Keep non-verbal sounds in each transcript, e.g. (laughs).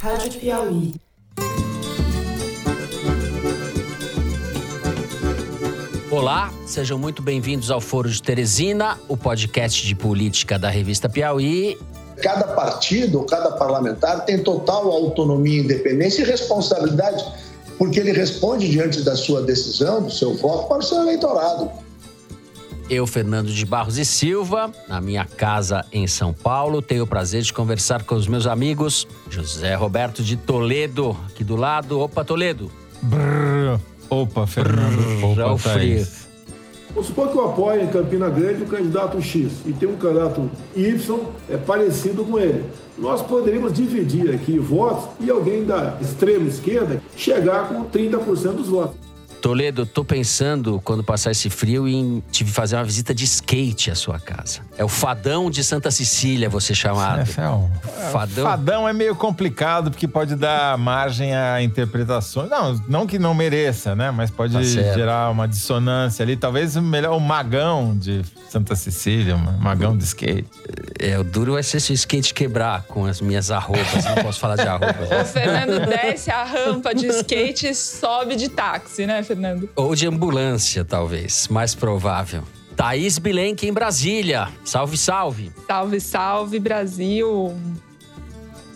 Rádio Piauí. Olá, sejam muito bem-vindos ao Foro de Teresina, o podcast de política da revista Piauí. Cada partido, cada parlamentar tem total autonomia, independência e responsabilidade, porque ele responde diante da sua decisão, do seu voto para o seu eleitorado. Eu, Fernando de Barros e Silva, na minha casa em São Paulo, tenho o prazer de conversar com os meus amigos José Roberto de Toledo, aqui do lado. Opa, Toledo. Brrr. Opa, Fernando. Opa, Já o frio. Thaís. Vamos supor que eu apoio em Campina Grande o candidato X e tem um candidato Y é parecido com ele. Nós poderíamos dividir aqui votos e alguém da extrema esquerda chegar com 30% dos votos. Toledo, tô pensando, quando passar esse frio, em te fazer uma visita de skate à sua casa. É o fadão de Santa Cecília, você chamado. É, é um- Fadão. Fadão é meio complicado porque pode dar margem a interpretações. Não, não que não mereça, né? Mas pode Tá gerar uma dissonância ali. Talvez o melhor o magão de Santa Cecília, magão de skate. É, o duro vai ser se o skate quebrar com as minhas arrobas. Não posso falar de (laughs) O arrobas. Fernando desce a rampa de skate e sobe de táxi, né, Fernando? Ou de ambulância, talvez. Mais provável. Thaís Bilenque em Brasília. Salve, salve. Salve, salve, Brasil.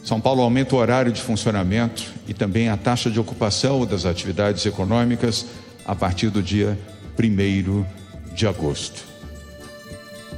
São Paulo aumenta o horário de funcionamento e também a taxa de ocupação das atividades econômicas a partir do dia 1 de agosto.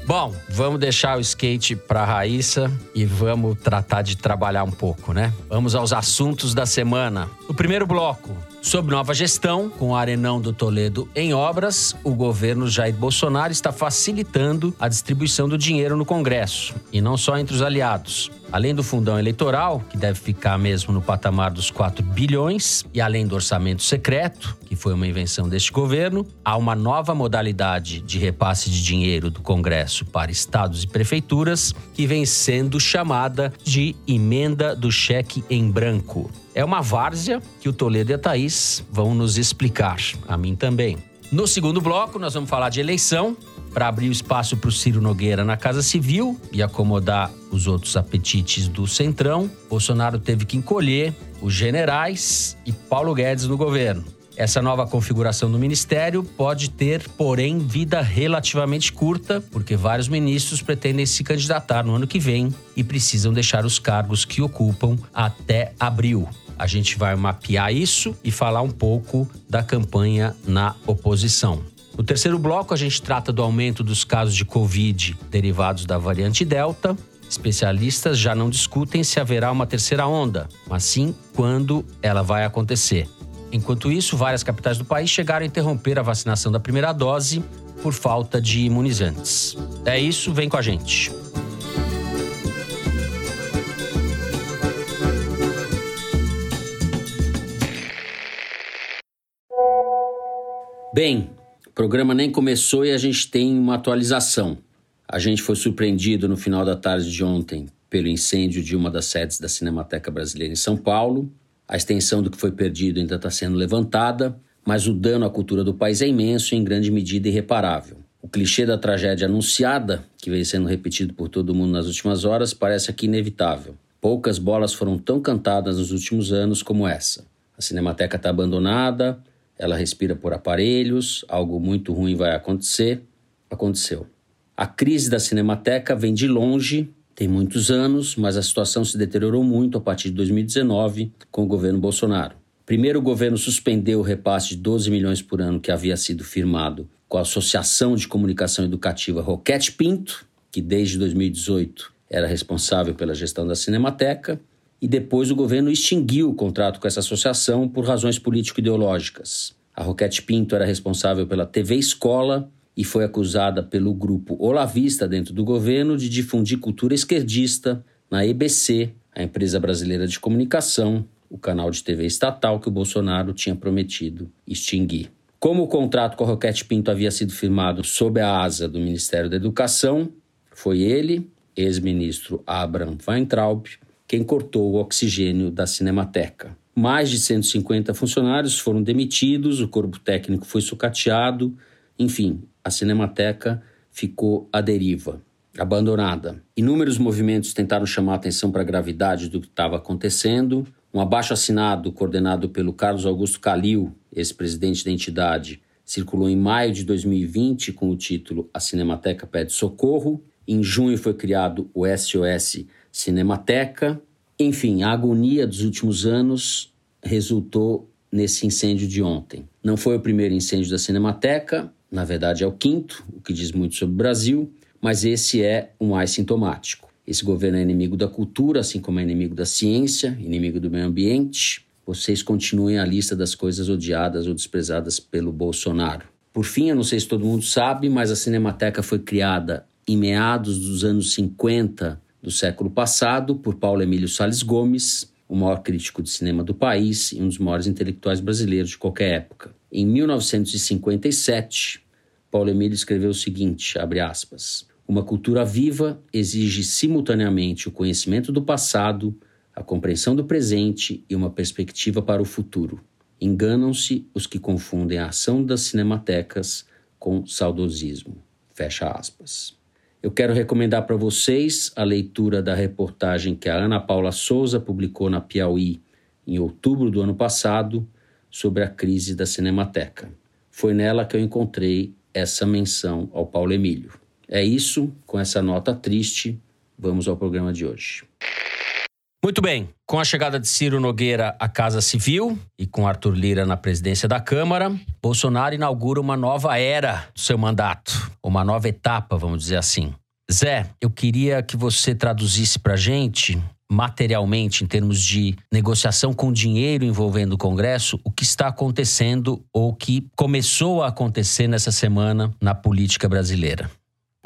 Bom, vamos deixar o skate pra Raíssa e vamos tratar de trabalhar um pouco, né? Vamos aos assuntos da semana. No primeiro bloco, sob nova gestão, com o Arenão do Toledo em obras, o governo Jair Bolsonaro está facilitando a distribuição do dinheiro no Congresso, e não só entre os aliados. Além do fundão eleitoral, que deve ficar mesmo no patamar dos 4 bilhões, e além do orçamento secreto, que foi uma invenção deste governo, há uma nova modalidade de repasse de dinheiro do Congresso para estados e prefeituras, que vem sendo chamada de emenda do cheque em branco. É uma várzea que o Toledo e a Thaís vão nos explicar, a mim também. No segundo bloco, nós vamos falar de eleição, para abrir o espaço para o Ciro Nogueira na Casa Civil e acomodar os outros apetites do Centrão, Bolsonaro teve que encolher os generais e Paulo Guedes no governo. Essa nova configuração do ministério pode ter, porém, vida relativamente curta, porque vários ministros pretendem se candidatar no ano que vem e precisam deixar os cargos que ocupam até abril. A gente vai mapear isso e falar um pouco da campanha na oposição. No terceiro bloco, a gente trata do aumento dos casos de Covid derivados da variante Delta. Especialistas já não discutem se haverá uma terceira onda, mas sim quando ela vai acontecer. Enquanto isso, várias capitais do país chegaram a interromper a vacinação da primeira dose por falta de imunizantes. É isso, vem com a gente. Bem, o programa nem começou e a gente tem uma atualização. A gente foi surpreendido no final da tarde de ontem pelo incêndio de uma das sedes da Cinemateca Brasileira em São Paulo. A extensão do que foi perdido ainda está sendo levantada, mas o dano à cultura do país é imenso e em grande medida irreparável. O clichê da tragédia anunciada, que vem sendo repetido por todo mundo nas últimas horas, parece aqui inevitável. Poucas bolas foram tão cantadas nos últimos anos como essa. A Cinemateca está abandonada, ela respira por aparelhos, algo muito ruim vai acontecer. Aconteceu. A crise da Cinemateca vem de longe, tem muitos anos, mas a situação se deteriorou muito a partir de 2019 com o governo Bolsonaro. Primeiro, o governo suspendeu o repasse de 12 milhões por ano que havia sido firmado com a Associação de Comunicação Educativa Roquete Pinto, que desde 2018 era responsável pela gestão da Cinemateca, e depois o governo extinguiu o contrato com essa associação por razões político-ideológicas. A Roquete Pinto era responsável pela TV Escola e foi acusada pelo grupo Olavista dentro do governo de difundir cultura esquerdista na EBC, a empresa brasileira de comunicação, o canal de TV estatal que o Bolsonaro tinha prometido extinguir. Como o contrato com a Roquete Pinto havia sido firmado sob a asa do Ministério da Educação, foi ele, ex-ministro Abraham Weintraub, quem cortou o oxigênio da Cinemateca. Mais de 150 funcionários foram demitidos, o corpo técnico foi sucateado, enfim, a Cinemateca ficou à deriva. abandonada. Inúmeros movimentos tentaram chamar a atenção para a gravidade do que estava acontecendo. Um abaixo assinado coordenado pelo Carlos Augusto Calil, ex-presidente da entidade, circulou em maio de 2020 com o título A Cinemateca Pede Socorro. Em junho foi criado o SOS Cinemateca. Enfim, a agonia dos últimos anos resultou nesse incêndio de ontem. Não foi o primeiro incêndio da Cinemateca, na verdade é o quinto, o que diz muito sobre o Brasil, mas esse é o mais sintomático. Esse governo é inimigo da cultura, assim como é inimigo da ciência, inimigo do meio ambiente. Vocês continuem a lista das coisas odiadas ou desprezadas pelo Bolsonaro. Por fim, eu não sei se todo mundo sabe, mas a Cinemateca foi criada em meados dos anos 50 do século passado por Paulo Emílio Sales Gomes, o maior crítico de cinema do país e um dos maiores intelectuais brasileiros de qualquer época. Em 1957, Paulo Emílio escreveu o seguinte, abre aspas, uma cultura viva exige simultaneamente o conhecimento do passado, a compreensão do presente e uma perspectiva para o futuro. Enganam-se os que confundem a ação das cinematecas com saudosismo. Fecha aspas. Eu quero recomendar para vocês a leitura da reportagem que a Ana Paula Souza publicou na Piauí em outubro do ano passado sobre a crise da Cinemateca. Foi nela que eu encontrei essa menção ao Paulo Emílio. É isso, com essa nota triste, vamos ao programa de hoje. Muito bem, com a chegada de Ciro Nogueira à Casa Civil e com Arthur Lira na presidência da Câmara, Bolsonaro inaugura uma nova era do seu mandato, uma nova etapa, vamos dizer assim. Zé, eu queria que você traduzisse para gente materialmente, em termos de negociação com dinheiro envolvendo o Congresso, o que está acontecendo ou que começou a acontecer nessa semana na política brasileira.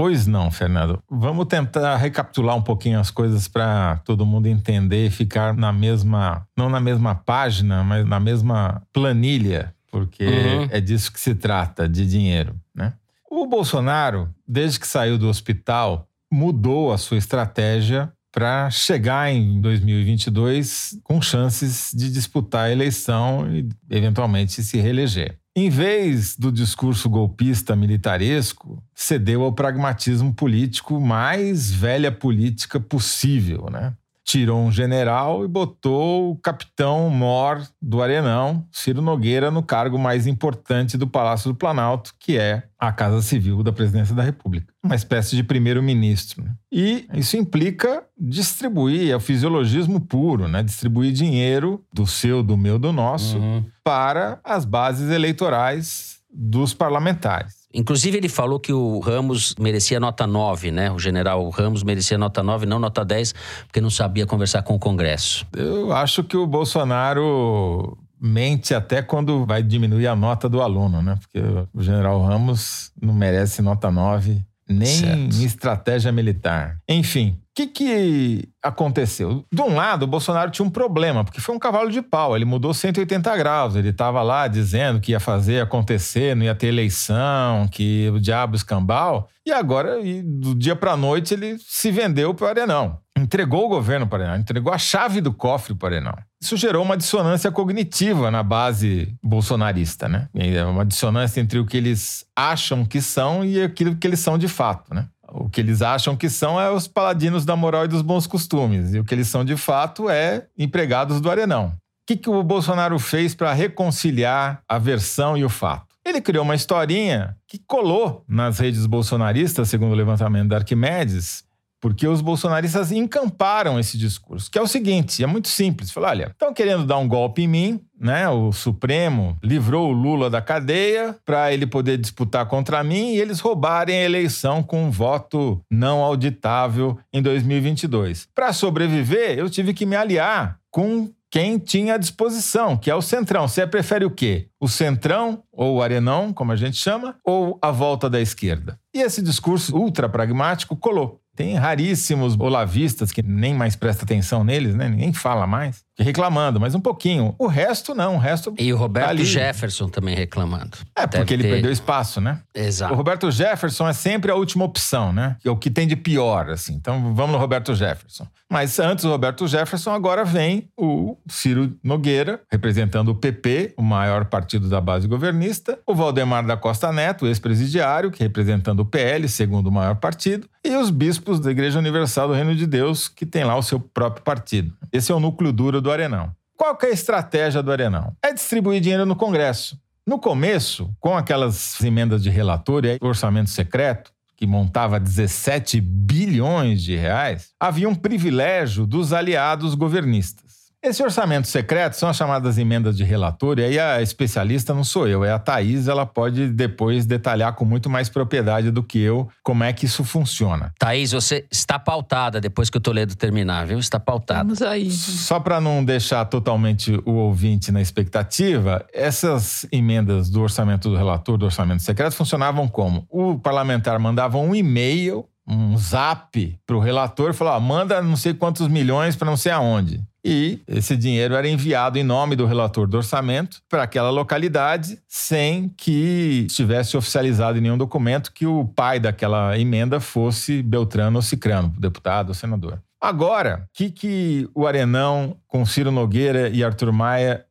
Pois não, Fernando. Vamos tentar recapitular um pouquinho as coisas para todo mundo entender e ficar na mesma, não na mesma página, mas na mesma planilha, porque uhum. é disso que se trata, de dinheiro, né? O Bolsonaro, desde que saiu do hospital, mudou a sua estratégia para chegar em 2022 com chances de disputar a eleição e eventualmente se reeleger em vez do discurso golpista militaresco, cedeu ao pragmatismo político mais velha política possível, né? Tirou um general e botou o capitão mor do Arenão, Ciro Nogueira, no cargo mais importante do Palácio do Planalto, que é a Casa Civil da Presidência da República. Uma espécie de primeiro-ministro. Né? E isso implica distribuir, é o fisiologismo puro, né? distribuir dinheiro do seu, do meu, do nosso, uhum. para as bases eleitorais dos parlamentares. Inclusive, ele falou que o Ramos merecia nota 9, né? O general Ramos merecia nota 9, não nota 10, porque não sabia conversar com o Congresso. Eu acho que o Bolsonaro mente até quando vai diminuir a nota do aluno, né? Porque o general Ramos não merece nota 9 nem certo. estratégia militar. Enfim, que, que aconteceu? De um lado, o Bolsonaro tinha um problema, porque foi um cavalo de pau. Ele mudou 180 graus. Ele estava lá dizendo que ia fazer acontecer, não ia ter eleição, que o diabo escambau. E agora, e do dia para a noite, ele se vendeu para o Arenão. Entregou o governo para o Arenão, entregou a chave do cofre para o Arenão. Isso gerou uma dissonância cognitiva na base bolsonarista, né? É uma dissonância entre o que eles acham que são e aquilo que eles são de fato, né? O que eles acham que são é os paladinos da moral e dos bons costumes. E o que eles são de fato é empregados do Arenão. O que, que o Bolsonaro fez para reconciliar a versão e o fato? Ele criou uma historinha que colou nas redes bolsonaristas, segundo o levantamento da Arquimedes, porque os bolsonaristas encamparam esse discurso, que é o seguinte, é muito simples. Falar, olha, estão querendo dar um golpe em mim, né? O Supremo livrou o Lula da cadeia para ele poder disputar contra mim e eles roubarem a eleição com um voto não auditável em 2022. Para sobreviver, eu tive que me aliar com quem tinha à disposição, que é o Centrão. Você prefere o quê? O Centrão, ou o Arenão, como a gente chama, ou a volta da esquerda? E esse discurso ultra pragmático colou. Tem raríssimos olavistas que nem mais presta atenção neles, né? Ninguém fala mais. Reclamando, mas um pouquinho. O resto não, o resto. E o Roberto tá Jefferson também reclamando. É, Deve porque ele ter... perdeu espaço, né? Exato. O Roberto Jefferson é sempre a última opção, né? É o que tem de pior, assim. Então vamos no Roberto Jefferson. Mas antes do Roberto Jefferson, agora vem o Ciro Nogueira, representando o PP, o maior partido da base governista, o Valdemar da Costa Neto, ex-presidiário, que representando o PL, segundo o maior partido, e os bispos da Igreja Universal do Reino de Deus, que tem lá o seu próprio partido. Esse é o núcleo duro do Arenão. Qual que é a estratégia do Arenão? É distribuir dinheiro no Congresso. No começo, com aquelas emendas de relator e orçamento secreto, que montava 17 bilhões de reais, havia um privilégio dos aliados governistas. Esse orçamento secreto são as chamadas emendas de relator, e aí a especialista não sou eu, é a Thaís, ela pode depois detalhar com muito mais propriedade do que eu como é que isso funciona. Thaís, você está pautada depois que o Toledo terminar, viu? Está pautada. Vamos aí. Só para não deixar totalmente o ouvinte na expectativa, essas emendas do orçamento do relator, do orçamento secreto, funcionavam como? O parlamentar mandava um e-mail um zap para o relator e falou: manda não sei quantos milhões para não sei aonde. E esse dinheiro era enviado em nome do relator do orçamento para aquela localidade, sem que estivesse oficializado em nenhum documento que o pai daquela emenda fosse Beltrano ou Cicrano, deputado ou senador. Agora, o que, que o Arenão, com Ciro Nogueira e Arthur Maia,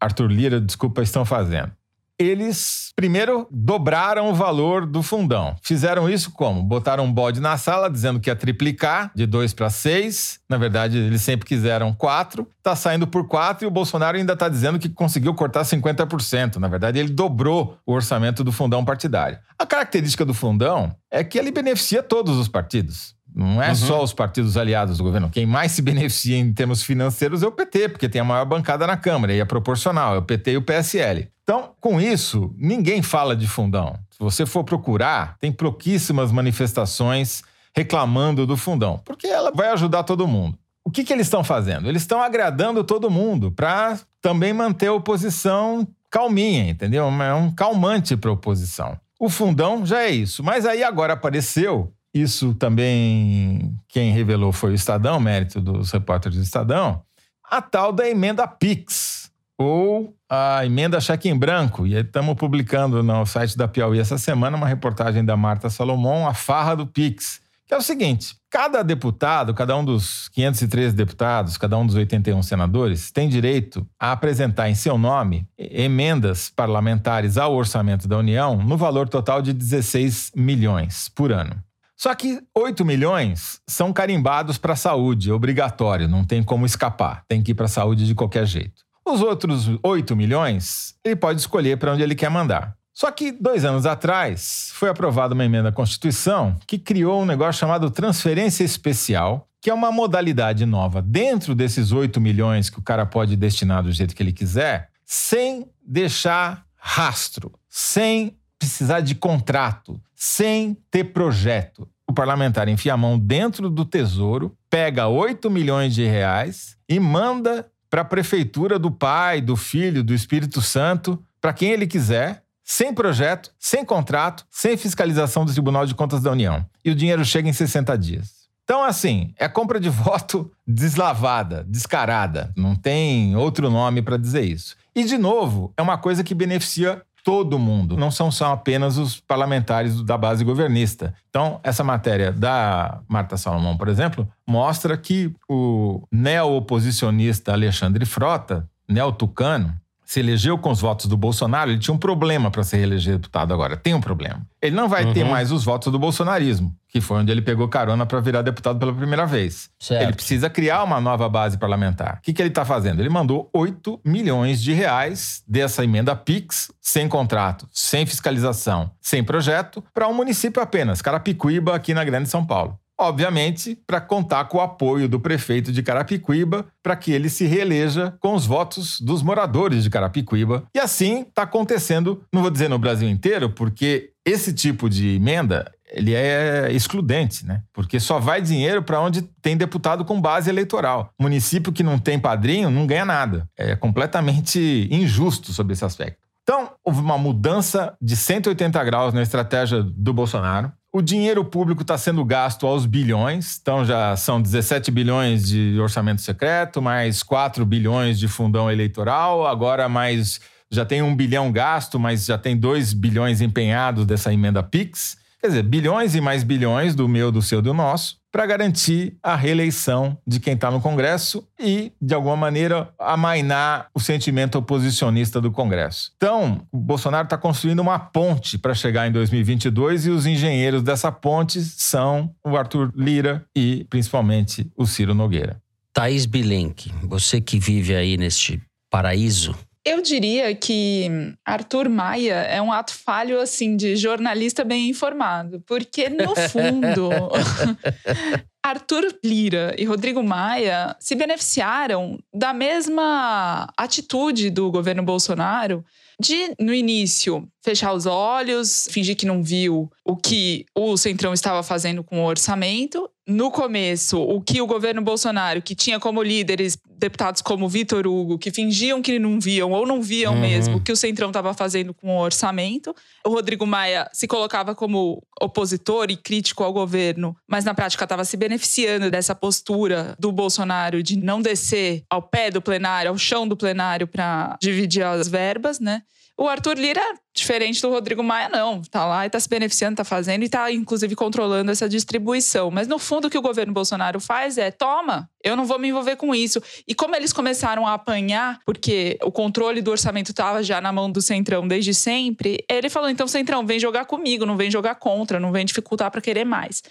Arthur Lira, desculpa, estão fazendo? Eles primeiro dobraram o valor do fundão. Fizeram isso como? Botaram um bode na sala dizendo que ia triplicar de 2 para 6. Na verdade, eles sempre quiseram 4. Está saindo por 4 e o Bolsonaro ainda está dizendo que conseguiu cortar 50%. Na verdade, ele dobrou o orçamento do fundão partidário. A característica do fundão é que ele beneficia todos os partidos. Não é uhum. só os partidos aliados do governo. Quem mais se beneficia em termos financeiros é o PT, porque tem a maior bancada na Câmara e é proporcional, é o PT e o PSL. Então, com isso, ninguém fala de fundão. Se você for procurar, tem pouquíssimas manifestações reclamando do fundão, porque ela vai ajudar todo mundo. O que, que eles estão fazendo? Eles estão agradando todo mundo para também manter a oposição calminha, entendeu? É um calmante para a oposição. O fundão já é isso. Mas aí agora apareceu isso também quem revelou foi o Estadão, mérito dos repórteres do Estadão, a tal da emenda PIX, ou a emenda cheque em branco. E estamos publicando no site da Piauí essa semana uma reportagem da Marta Salomão, a farra do PIX, que é o seguinte: cada deputado, cada um dos 513 deputados, cada um dos 81 senadores, tem direito a apresentar em seu nome emendas parlamentares ao orçamento da União no valor total de 16 milhões por ano. Só que 8 milhões são carimbados para a saúde, obrigatório, não tem como escapar, tem que ir para a saúde de qualquer jeito. Os outros 8 milhões, ele pode escolher para onde ele quer mandar. Só que dois anos atrás foi aprovada uma emenda à Constituição que criou um negócio chamado transferência especial, que é uma modalidade nova dentro desses 8 milhões que o cara pode destinar do jeito que ele quiser, sem deixar rastro, sem precisar de contrato, sem ter projeto. O parlamentar enfia a mão dentro do tesouro, pega 8 milhões de reais e manda para a prefeitura do pai, do filho, do Espírito Santo, para quem ele quiser, sem projeto, sem contrato, sem fiscalização do Tribunal de Contas da União. E o dinheiro chega em 60 dias. Então, assim, é compra de voto (laughs) deslavada, descarada. Não tem outro nome para dizer isso. E, de novo, é uma coisa que beneficia todo mundo, não são só apenas os parlamentares da base governista. Então, essa matéria da Marta Salomão, por exemplo, mostra que o neo-oposicionista Alexandre Frota, neo-tucano, se elegeu com os votos do Bolsonaro, ele tinha um problema para ser reeleger deputado agora. Tem um problema. Ele não vai uhum. ter mais os votos do bolsonarismo, que foi onde ele pegou carona para virar deputado pela primeira vez. Certo. Ele precisa criar uma nova base parlamentar. O que, que ele está fazendo? Ele mandou 8 milhões de reais dessa emenda PIX, sem contrato, sem fiscalização, sem projeto, para um município apenas, Carapicuíba, aqui na Grande São Paulo obviamente, para contar com o apoio do prefeito de Carapicuíba para que ele se reeleja com os votos dos moradores de Carapicuíba. E assim está acontecendo, não vou dizer no Brasil inteiro, porque esse tipo de emenda ele é excludente, né? Porque só vai dinheiro para onde tem deputado com base eleitoral. Município que não tem padrinho não ganha nada. É completamente injusto sobre esse aspecto. Então, houve uma mudança de 180 graus na estratégia do Bolsonaro. O dinheiro público está sendo gasto aos bilhões, então já são 17 bilhões de orçamento secreto, mais 4 bilhões de fundão eleitoral, agora mais já tem um bilhão gasto, mas já tem 2 bilhões empenhados dessa emenda PIX. Quer dizer, bilhões e mais bilhões do meu, do seu, do nosso. Para garantir a reeleição de quem está no Congresso e, de alguma maneira, amainar o sentimento oposicionista do Congresso. Então, o Bolsonaro está construindo uma ponte para chegar em 2022 e os engenheiros dessa ponte são o Arthur Lira e, principalmente, o Ciro Nogueira. Thaís Bilenque, você que vive aí neste paraíso, eu diria que Arthur Maia é um ato falho assim de jornalista bem informado, porque no (laughs) fundo (laughs) Arthur Lira e Rodrigo Maia se beneficiaram da mesma atitude do governo Bolsonaro de, no início, fechar os olhos, fingir que não viu o que o Centrão estava fazendo com o orçamento. No começo, o que o governo Bolsonaro, que tinha como líderes deputados como Vitor Hugo, que fingiam que não viam ou não viam uhum. mesmo o que o Centrão estava fazendo com o orçamento. O Rodrigo Maia se colocava como opositor e crítico ao governo, mas na prática estava se beneficiando dessa postura do Bolsonaro de não descer ao pé do plenário, ao chão do plenário para dividir as verbas, né? O Arthur Lira, diferente do Rodrigo Maia, não. Tá lá e tá se beneficiando, tá fazendo e tá, inclusive, controlando essa distribuição. Mas, no fundo, o que o governo Bolsonaro faz é: toma, eu não vou me envolver com isso. E como eles começaram a apanhar, porque o controle do orçamento estava já na mão do Centrão desde sempre, ele falou: então, Centrão, vem jogar comigo, não vem jogar contra, não vem dificultar para querer mais.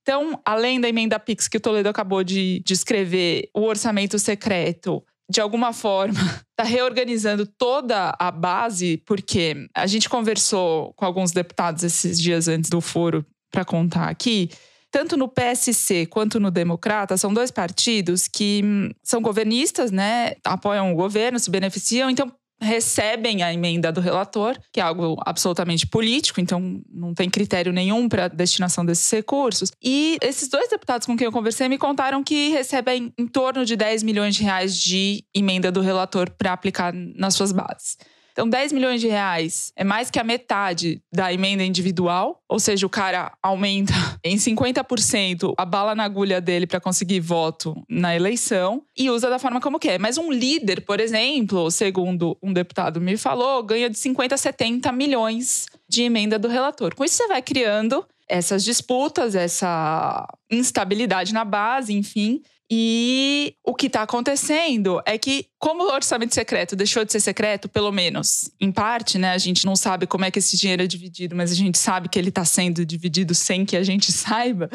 Então, além da emenda Pix que o Toledo acabou de descrever, o orçamento secreto de alguma forma, está (laughs) reorganizando toda a base, porque a gente conversou com alguns deputados esses dias antes do foro para contar aqui. Tanto no PSC quanto no Democrata, são dois partidos que hum, são governistas, né? Apoiam o governo, se beneficiam. Então, recebem a emenda do relator, que é algo absolutamente político, então não tem critério nenhum para a destinação desses recursos. E esses dois deputados com quem eu conversei me contaram que recebem em torno de 10 milhões de reais de emenda do relator para aplicar nas suas bases. Então, 10 milhões de reais é mais que a metade da emenda individual, ou seja, o cara aumenta (laughs) em 50% a bala na agulha dele para conseguir voto na eleição e usa da forma como quer. Mas um líder, por exemplo, segundo um deputado me falou, ganha de 50 a 70 milhões de emenda do relator. Com isso, você vai criando essas disputas, essa instabilidade na base, enfim. E o que está acontecendo é que, como o orçamento secreto deixou de ser secreto, pelo menos em parte, né? A gente não sabe como é que esse dinheiro é dividido, mas a gente sabe que ele está sendo dividido sem que a gente (laughs) saiba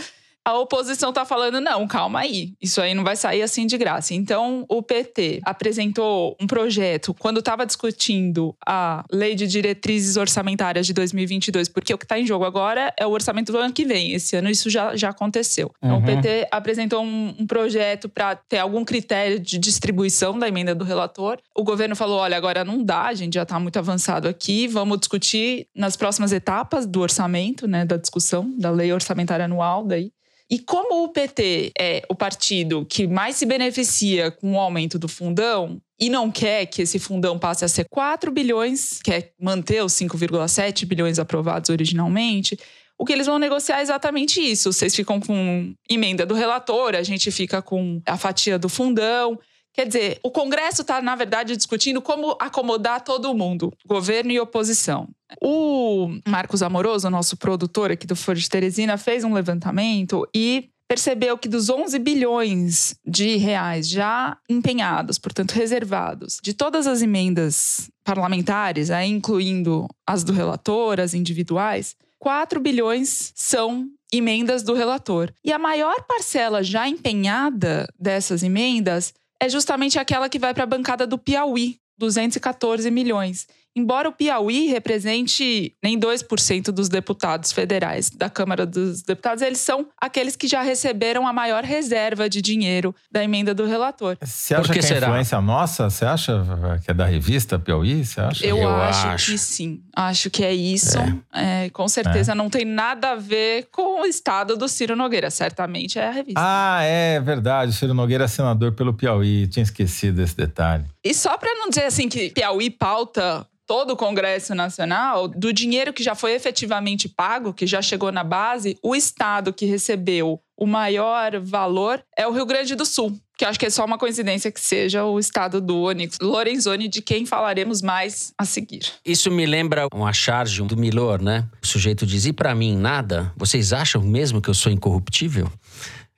a oposição está falando: não, calma aí, isso aí não vai sair assim de graça. Então, o PT apresentou um projeto quando estava discutindo a Lei de Diretrizes Orçamentárias de 2022, porque o que está em jogo agora é o orçamento do ano que vem. Esse ano isso já, já aconteceu. Então, uhum. o PT apresentou um, um projeto para ter algum critério de distribuição da emenda do relator. O governo falou: olha, agora não dá, a gente já está muito avançado aqui, vamos discutir nas próximas etapas do orçamento, né, da discussão da lei orçamentária anual daí. E como o PT é o partido que mais se beneficia com o aumento do fundão, e não quer que esse fundão passe a ser 4 bilhões, quer manter os 5,7 bilhões aprovados originalmente, o que eles vão negociar é exatamente isso. Vocês ficam com emenda do relator, a gente fica com a fatia do fundão. Quer dizer, o Congresso está, na verdade, discutindo como acomodar todo mundo, governo e oposição. O Marcos Amoroso, nosso produtor aqui do Foro de Teresina, fez um levantamento e percebeu que dos 11 bilhões de reais já empenhados, portanto reservados, de todas as emendas parlamentares, aí incluindo as do relator, as individuais, 4 bilhões são emendas do relator. E a maior parcela já empenhada dessas emendas é justamente aquela que vai para a bancada do Piauí, 214 milhões. Embora o Piauí represente nem 2% dos deputados federais da Câmara dos Deputados, eles são aqueles que já receberam a maior reserva de dinheiro da emenda do relator. Você acha que, que é influência nossa? Você acha que é da revista Piauí? Você acha? Eu, Eu acho, acho, que sim. Acho que é isso. É. É, com certeza é. não tem nada a ver com o estado do Ciro Nogueira. Certamente é a revista. Ah, é verdade. O Ciro Nogueira é senador pelo Piauí. Tinha esquecido esse detalhe. E só para não dizer assim que Piauí pauta todo o Congresso Nacional, do dinheiro que já foi efetivamente pago, que já chegou na base, o estado que recebeu o maior valor é o Rio Grande do Sul, que acho que é só uma coincidência que seja o estado do Onyx Lorenzoni, de quem falaremos mais a seguir. Isso me lembra uma charge do Milor, né? O sujeito diz: e para mim nada? Vocês acham mesmo que eu sou incorruptível?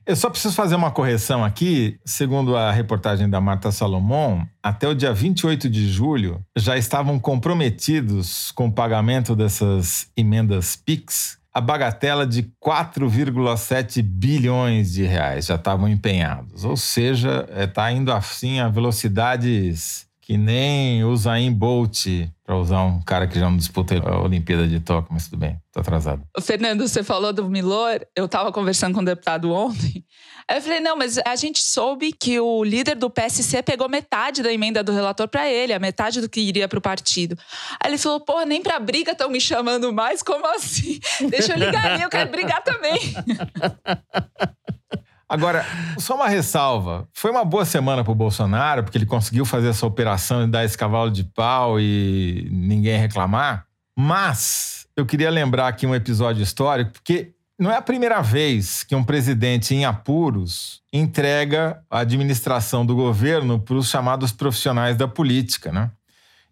Eu só preciso fazer uma correção aqui. Segundo a reportagem da Marta Salomão, até o dia 28 de julho já estavam comprometidos com o pagamento dessas emendas PIX a bagatela de 4,7 bilhões de reais já estavam empenhados. Ou seja, está indo assim a velocidades que nem o Zayn Bolt, para usar um cara que já não disputa a Olimpíada de Tóquio, mas tudo bem, tô atrasado. Fernando, você falou do Milor, eu estava conversando com o deputado ontem. Aí eu falei, não, mas a gente soube que o líder do PSC pegou metade da emenda do relator para ele, a metade do que iria para o partido. Aí ele falou, porra, nem para briga estão me chamando mais, como assim? Deixa eu ligar aí, eu quero brigar também. (laughs) Agora, só uma ressalva. Foi uma boa semana para o Bolsonaro, porque ele conseguiu fazer essa operação e dar esse cavalo de pau e ninguém reclamar. Mas eu queria lembrar aqui um episódio histórico, porque não é a primeira vez que um presidente em apuros entrega a administração do governo para os chamados profissionais da política, né?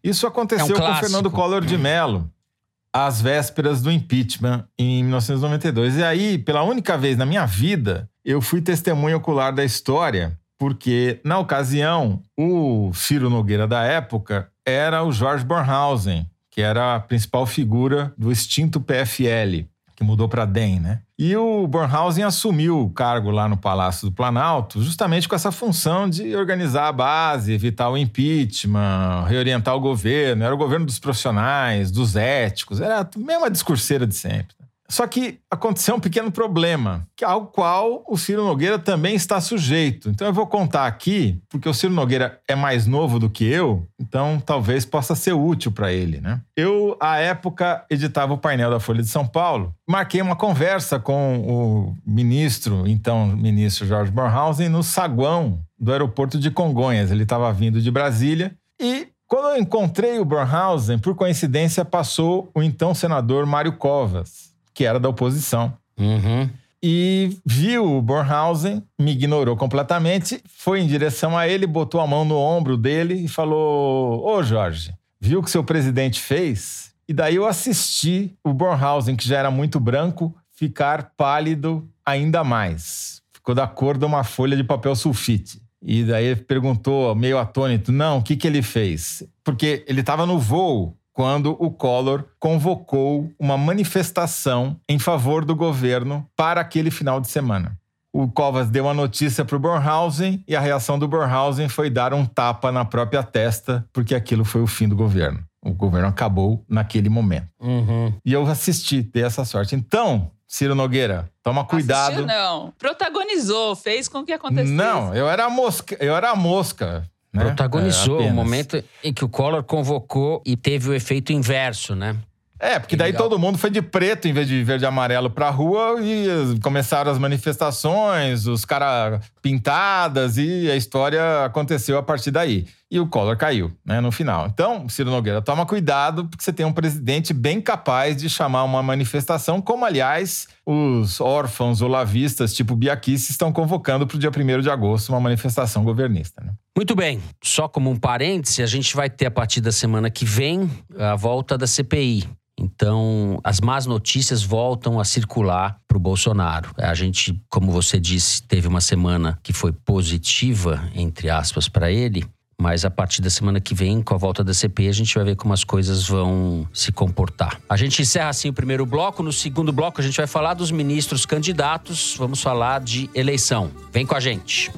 Isso aconteceu é um com Fernando Collor de Mello às vésperas do impeachment em 1992. E aí, pela única vez na minha vida, eu fui testemunha ocular da história, porque na ocasião, o Ciro Nogueira da época era o George Bornhausen, que era a principal figura do extinto PFL que mudou para DEM, né? E o Bornhausen assumiu o cargo lá no Palácio do Planalto, justamente com essa função de organizar a base, evitar o impeachment, reorientar o governo. Era o governo dos profissionais, dos éticos, era a mesma discurseira de sempre. Só que aconteceu um pequeno problema, ao qual o Ciro Nogueira também está sujeito. Então eu vou contar aqui, porque o Ciro Nogueira é mais novo do que eu, então talvez possa ser útil para ele, né? Eu, à época, editava o painel da Folha de São Paulo, marquei uma conversa com o ministro, então ministro Jorge Bornhausen, no saguão do aeroporto de Congonhas. Ele estava vindo de Brasília e quando eu encontrei o Bornhausen, por coincidência passou o então senador Mário Covas que era da oposição. Uhum. E viu o Bornhausen, me ignorou completamente, foi em direção a ele, botou a mão no ombro dele e falou: Ô Jorge, viu o que seu presidente fez? E daí eu assisti o Bornhausen, que já era muito branco, ficar pálido ainda mais. Ficou da cor de uma folha de papel sulfite. E daí ele perguntou, meio atônito: Não, o que, que ele fez? Porque ele estava no voo quando o Collor convocou uma manifestação em favor do governo para aquele final de semana. O Covas deu a notícia para o Bornhausen e a reação do Bornhausen foi dar um tapa na própria testa, porque aquilo foi o fim do governo. O governo acabou naquele momento. Uhum. E eu assisti, ter essa sorte. Então, Ciro Nogueira, toma cuidado. Assistiu, não. Protagonizou, fez com que acontecesse. Não, eu era a mosca. Eu era a mosca. Né? Protagonizou é, o momento em que o Collor convocou e teve o efeito inverso, né? É, porque daí legal. todo mundo foi de preto em vez de verde e amarelo pra rua e começaram as manifestações, os caras pintadas e a história aconteceu a partir daí. E o Collor caiu, né, no final. Então, Ciro Nogueira, toma cuidado porque você tem um presidente bem capaz de chamar uma manifestação, como aliás os órfãos olavistas tipo Biaquice estão convocando para o dia 1 de agosto uma manifestação governista. Né? Muito bem, só como um parêntese, a gente vai ter a partir da semana que vem a volta da CPI. Então, as más notícias voltam a circular para o Bolsonaro. A gente, como você disse, teve uma semana que foi positiva, entre aspas, para ele. Mas a partir da semana que vem, com a volta da CPI, a gente vai ver como as coisas vão se comportar. A gente encerra assim o primeiro bloco. No segundo bloco, a gente vai falar dos ministros candidatos. Vamos falar de eleição. Vem com a gente.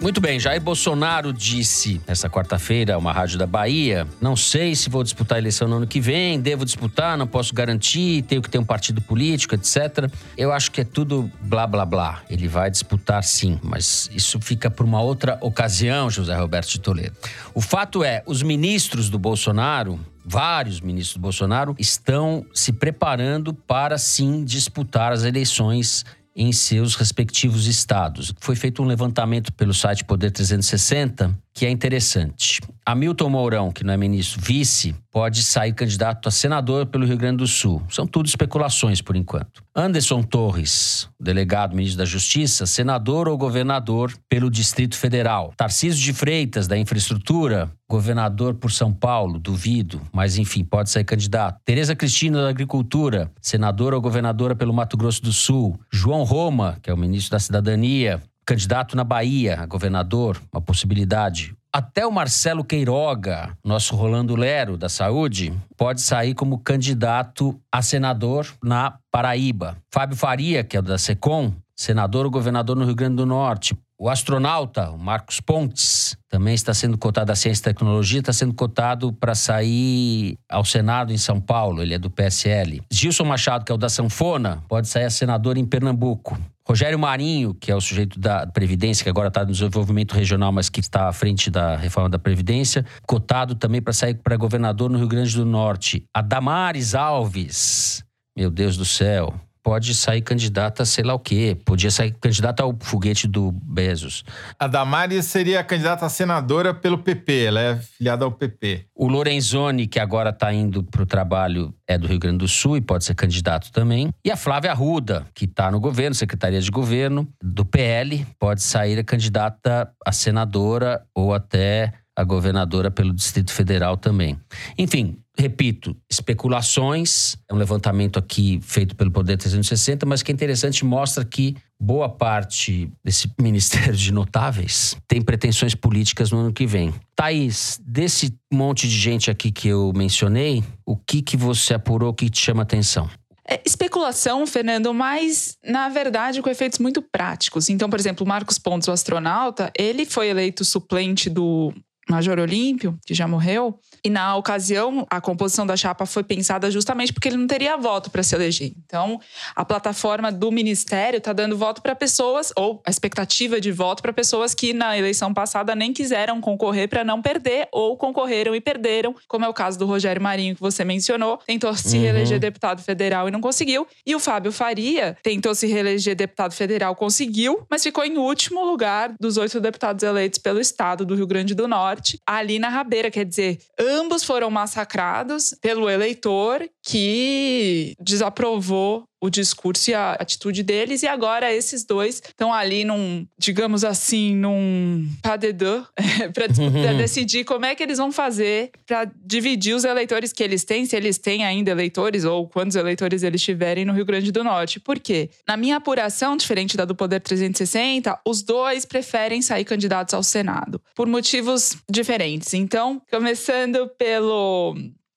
Muito bem, Jair Bolsonaro disse essa quarta-feira a uma rádio da Bahia: não sei se vou disputar a eleição no ano que vem, devo disputar, não posso garantir, tenho que ter um partido político, etc. Eu acho que é tudo blá blá blá. Ele vai disputar sim, mas isso fica para uma outra ocasião, José Roberto de Toledo. O fato é, os ministros do Bolsonaro vários ministros do Bolsonaro estão se preparando para sim disputar as eleições em seus respectivos estados. Foi feito um levantamento pelo site Poder 360 que é interessante. Hamilton Mourão, que não é ministro, vice, pode sair candidato a senador pelo Rio Grande do Sul. São tudo especulações por enquanto. Anderson Torres, delegado ministro da Justiça, senador ou governador pelo Distrito Federal. Tarcísio de Freitas, da Infraestrutura, governador por São Paulo, duvido, mas enfim, pode sair candidato. Tereza Cristina, da Agricultura, senadora ou governadora pelo Mato Grosso do Sul. João Roma, que é o ministro da Cidadania, candidato na Bahia, a governador, uma possibilidade. Até o Marcelo Queiroga, nosso Rolando Lero da Saúde, pode sair como candidato a senador na Paraíba. Fábio Faria, que é da SECOM, senador ou governador no Rio Grande do Norte. O astronauta, o Marcos Pontes, também está sendo cotado da Ciência e Tecnologia, está sendo cotado para sair ao Senado em São Paulo, ele é do PSL. Gilson Machado, que é o da Sanfona, pode sair a senador em Pernambuco. Rogério Marinho, que é o sujeito da Previdência, que agora está no desenvolvimento regional, mas que está à frente da reforma da Previdência, cotado também para sair para governador no Rio Grande do Norte. A Damares Alves, meu Deus do céu, pode sair candidata a sei lá o quê. Podia sair candidata ao foguete do Bezos. A Damares seria candidata a senadora pelo PP, ela é filiada ao PP. O Lorenzoni, que agora está indo para o trabalho, é do Rio Grande do Sul e pode ser candidato também. E a Flávia Arruda, que está no governo, Secretaria de Governo, do PL, pode sair candidata a senadora ou até a governadora pelo Distrito Federal também. Enfim, repito, especulações, é um levantamento aqui feito pelo Poder 360, mas que é interessante, mostra que boa parte desse (laughs) Ministério de Notáveis tem pretensões políticas no ano que vem. Thaís, desse monte de gente aqui que eu mencionei, o que, que você apurou que te chama atenção? É especulação, Fernando, mas na verdade com efeitos muito práticos. Então, por exemplo, Marcos Pontes, o astronauta, ele foi eleito suplente do Major Olímpio, que já morreu, e na ocasião a composição da chapa foi pensada justamente porque ele não teria voto para se eleger. Então, a plataforma do ministério está dando voto para pessoas, ou a expectativa de voto para pessoas que na eleição passada nem quiseram concorrer para não perder, ou concorreram e perderam, como é o caso do Rogério Marinho, que você mencionou, tentou se uhum. reeleger deputado federal e não conseguiu, e o Fábio Faria tentou se reeleger deputado federal, conseguiu, mas ficou em último lugar dos oito deputados eleitos pelo estado do Rio Grande do Norte ali na rabeira. Quer dizer, ambos foram massacrados pelo eleitor que desaprovou o discurso e a atitude deles, e agora esses dois estão ali num, digamos assim, num pas de deux, (laughs) para uhum. decidir como é que eles vão fazer para dividir os eleitores que eles têm, se eles têm ainda eleitores ou quantos eleitores eles tiverem no Rio Grande do Norte. Por quê? Na minha apuração, diferente da do Poder 360, os dois preferem sair candidatos ao Senado, por motivos diferentes. Então, começando pelo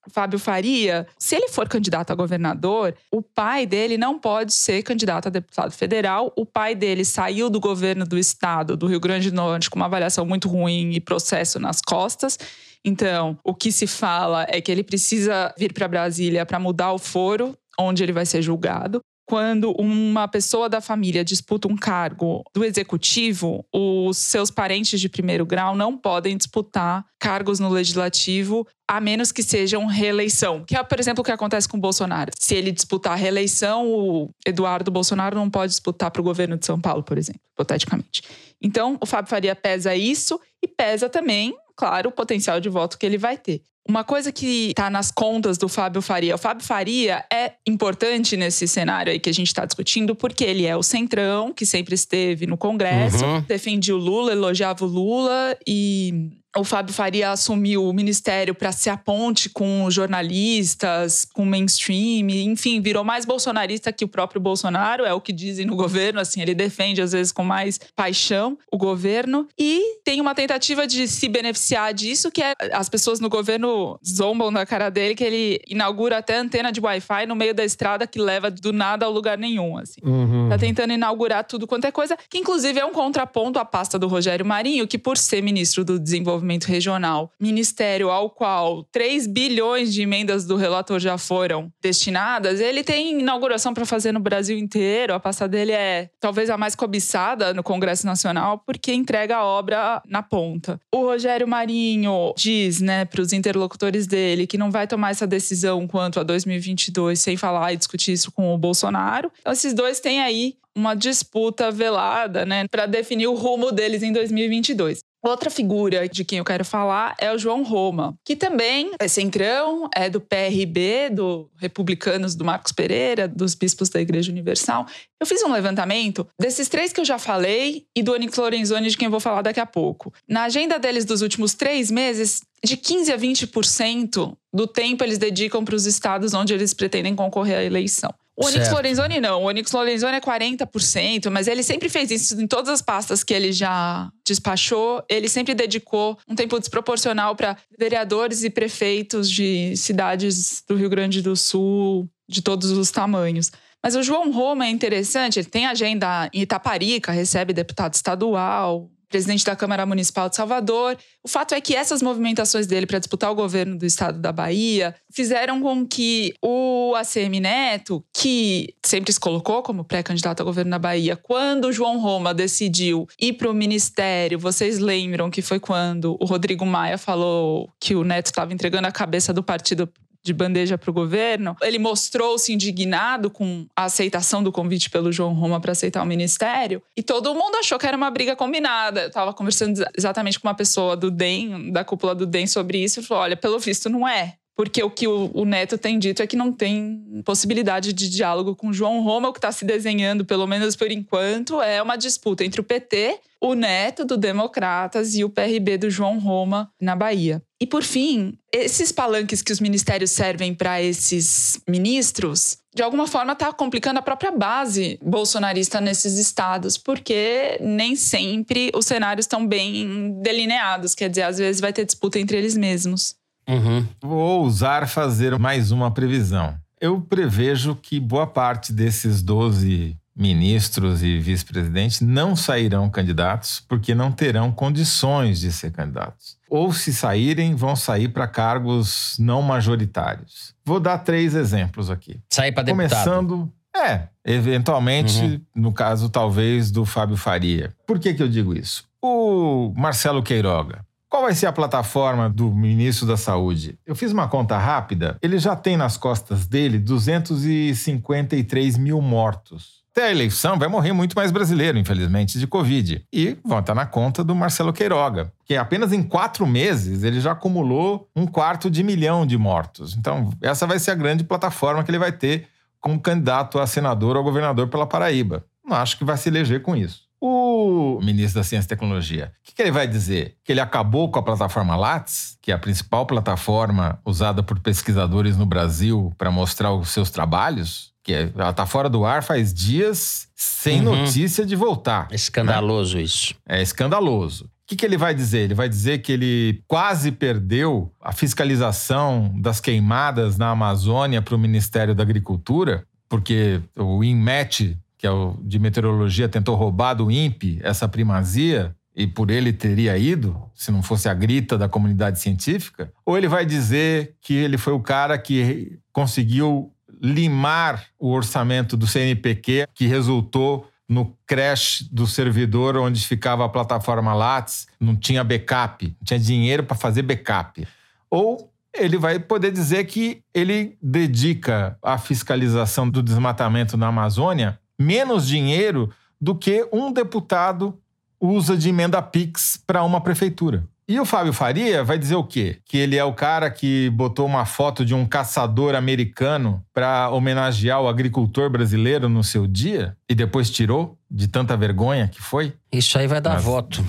Fábio Faria, se ele for candidato a governador, o pai dele não pode ser candidato a deputado federal. O pai dele saiu do governo do estado do Rio Grande do Norte com uma avaliação muito ruim e processo nas costas. Então, o que se fala é que ele precisa vir para Brasília para mudar o foro onde ele vai ser julgado quando uma pessoa da família disputa um cargo do executivo, os seus parentes de primeiro grau não podem disputar cargos no legislativo, a menos que sejam reeleição. Que é, por exemplo, o que acontece com o Bolsonaro. Se ele disputar reeleição, o Eduardo Bolsonaro não pode disputar para o governo de São Paulo, por exemplo, hipoteticamente. Então, o Fábio Faria pesa isso e pesa também, claro, o potencial de voto que ele vai ter. Uma coisa que está nas contas do Fábio Faria. O Fábio Faria é importante nesse cenário aí que a gente está discutindo, porque ele é o centrão, que sempre esteve no Congresso, uhum. defendia o Lula, elogiava o Lula e o Fábio Faria assumiu o ministério para ser a ponte com jornalistas, com mainstream, enfim, virou mais bolsonarista que o próprio Bolsonaro, é o que dizem no governo, assim, ele defende às vezes com mais paixão o governo e tem uma tentativa de se beneficiar disso, que é as pessoas no governo zombam da cara dele que ele inaugura até antena de Wi-Fi no meio da estrada que leva do nada ao lugar nenhum, assim. Uhum. Tá tentando inaugurar tudo quanto é coisa, que inclusive é um contraponto à pasta do Rogério Marinho, que por ser ministro do desenvolvimento Desenvolvimento Regional, ministério ao qual 3 bilhões de emendas do relator já foram destinadas, ele tem inauguração para fazer no Brasil inteiro. A pasta dele é talvez a mais cobiçada no Congresso Nacional, porque entrega a obra na ponta. O Rogério Marinho diz, né, para os interlocutores dele que não vai tomar essa decisão quanto a 2022 sem falar e discutir isso com o Bolsonaro. Então, esses dois têm aí uma disputa velada, né, para definir o rumo deles em 2022. Outra figura de quem eu quero falar é o João Roma, que também é centrão, é do PRB, do Republicanos do Marcos Pereira, dos bispos da Igreja Universal. Eu fiz um levantamento desses três que eu já falei e do Onyx Lorenzoni, de quem eu vou falar daqui a pouco. Na agenda deles dos últimos três meses, de 15 a 20% do tempo eles dedicam para os estados onde eles pretendem concorrer à eleição. O Onyx certo. Lorenzoni não. O Onyx Lorenzoni é 40%, mas ele sempre fez isso em todas as pastas que ele já despachou. Ele sempre dedicou um tempo desproporcional para vereadores e prefeitos de cidades do Rio Grande do Sul, de todos os tamanhos. Mas o João Roma é interessante, ele tem agenda em Itaparica, recebe deputado estadual, presidente da Câmara Municipal de Salvador. O fato é que essas movimentações dele para disputar o governo do estado da Bahia fizeram com que o ACM Neto, que sempre se colocou como pré-candidato a governo na Bahia, quando o João Roma decidiu ir para o ministério, vocês lembram que foi quando o Rodrigo Maia falou que o Neto estava entregando a cabeça do partido de bandeja para o governo, ele mostrou-se indignado com a aceitação do convite pelo João Roma para aceitar o ministério. E todo mundo achou que era uma briga combinada. Eu estava conversando exatamente com uma pessoa do DEM, da cúpula do DEM, sobre isso, e falou: olha, pelo visto não é. Porque o que o, Neto tem dito é que não tem possibilidade de diálogo com João Roma. O que está se desenhando, pelo menos por enquanto, é uma disputa entre o PT, o Neto do Democratas e o PRB do João Roma na Bahia. E por fim, esses palanques que os ministérios servem para esses ministros, de alguma forma está complicando a própria base bolsonarista nesses estados, porque nem sempre os cenários estão bem delineados. Quer dizer, às vezes vai ter disputa entre eles mesmos. Uhum. Vou ousar fazer mais uma previsão. Eu prevejo que boa parte desses 12 ministros e vice-presidentes não sairão candidatos porque não terão condições de ser candidatos. Ou se saírem, vão sair para cargos não majoritários. Vou dar três exemplos aqui. Sair para deputado. Começando, é, eventualmente, uhum. no caso talvez do Fábio Faria. Por que, que eu digo isso? O Marcelo Queiroga qual vai ser a plataforma do ministro da Saúde? Eu fiz uma conta rápida. Ele já tem nas costas dele 253 mil mortos. Até a eleição vai morrer muito mais brasileiro, infelizmente, de Covid. E vão estar na conta do Marcelo Queiroga, que apenas em quatro meses ele já acumulou um quarto de milhão de mortos. Então, essa vai ser a grande plataforma que ele vai ter como candidato a senador ou governador pela Paraíba. Não acho que vai se eleger com isso. O ministro da Ciência e Tecnologia, o que, que, ele vai dizer? Que ele acabou com a plataforma Lattes, que é a principal plataforma usada por pesquisadores no Brasil para mostrar os seus trabalhos? Que é, ela está fora do ar faz dias sem uhum. notícia de voltar. É escandaloso né? isso. É escandaloso. O que, que ele vai dizer? Ele vai dizer que ele quase perdeu a fiscalização das queimadas na Amazônia para o Ministério da Agricultura, porque o INMET que é o de meteorologia, tentou roubar do INPE essa primazia e por ele teria ido, se não fosse a grita da comunidade científica? Ou ele vai dizer que ele foi o cara que conseguiu limar o orçamento do CNPq, que resultou no crash do servidor onde ficava a plataforma Lattes, não tinha backup, não tinha dinheiro para fazer backup. Ou ele vai poder dizer que ele dedica a fiscalização do desmatamento na Amazônia menos dinheiro do que um deputado usa de emenda PIX para uma prefeitura. E o Fábio Faria vai dizer o quê? Que ele é o cara que botou uma foto de um caçador americano para homenagear o agricultor brasileiro no seu dia e depois tirou de tanta vergonha que foi? Isso aí vai dar Mas... voto.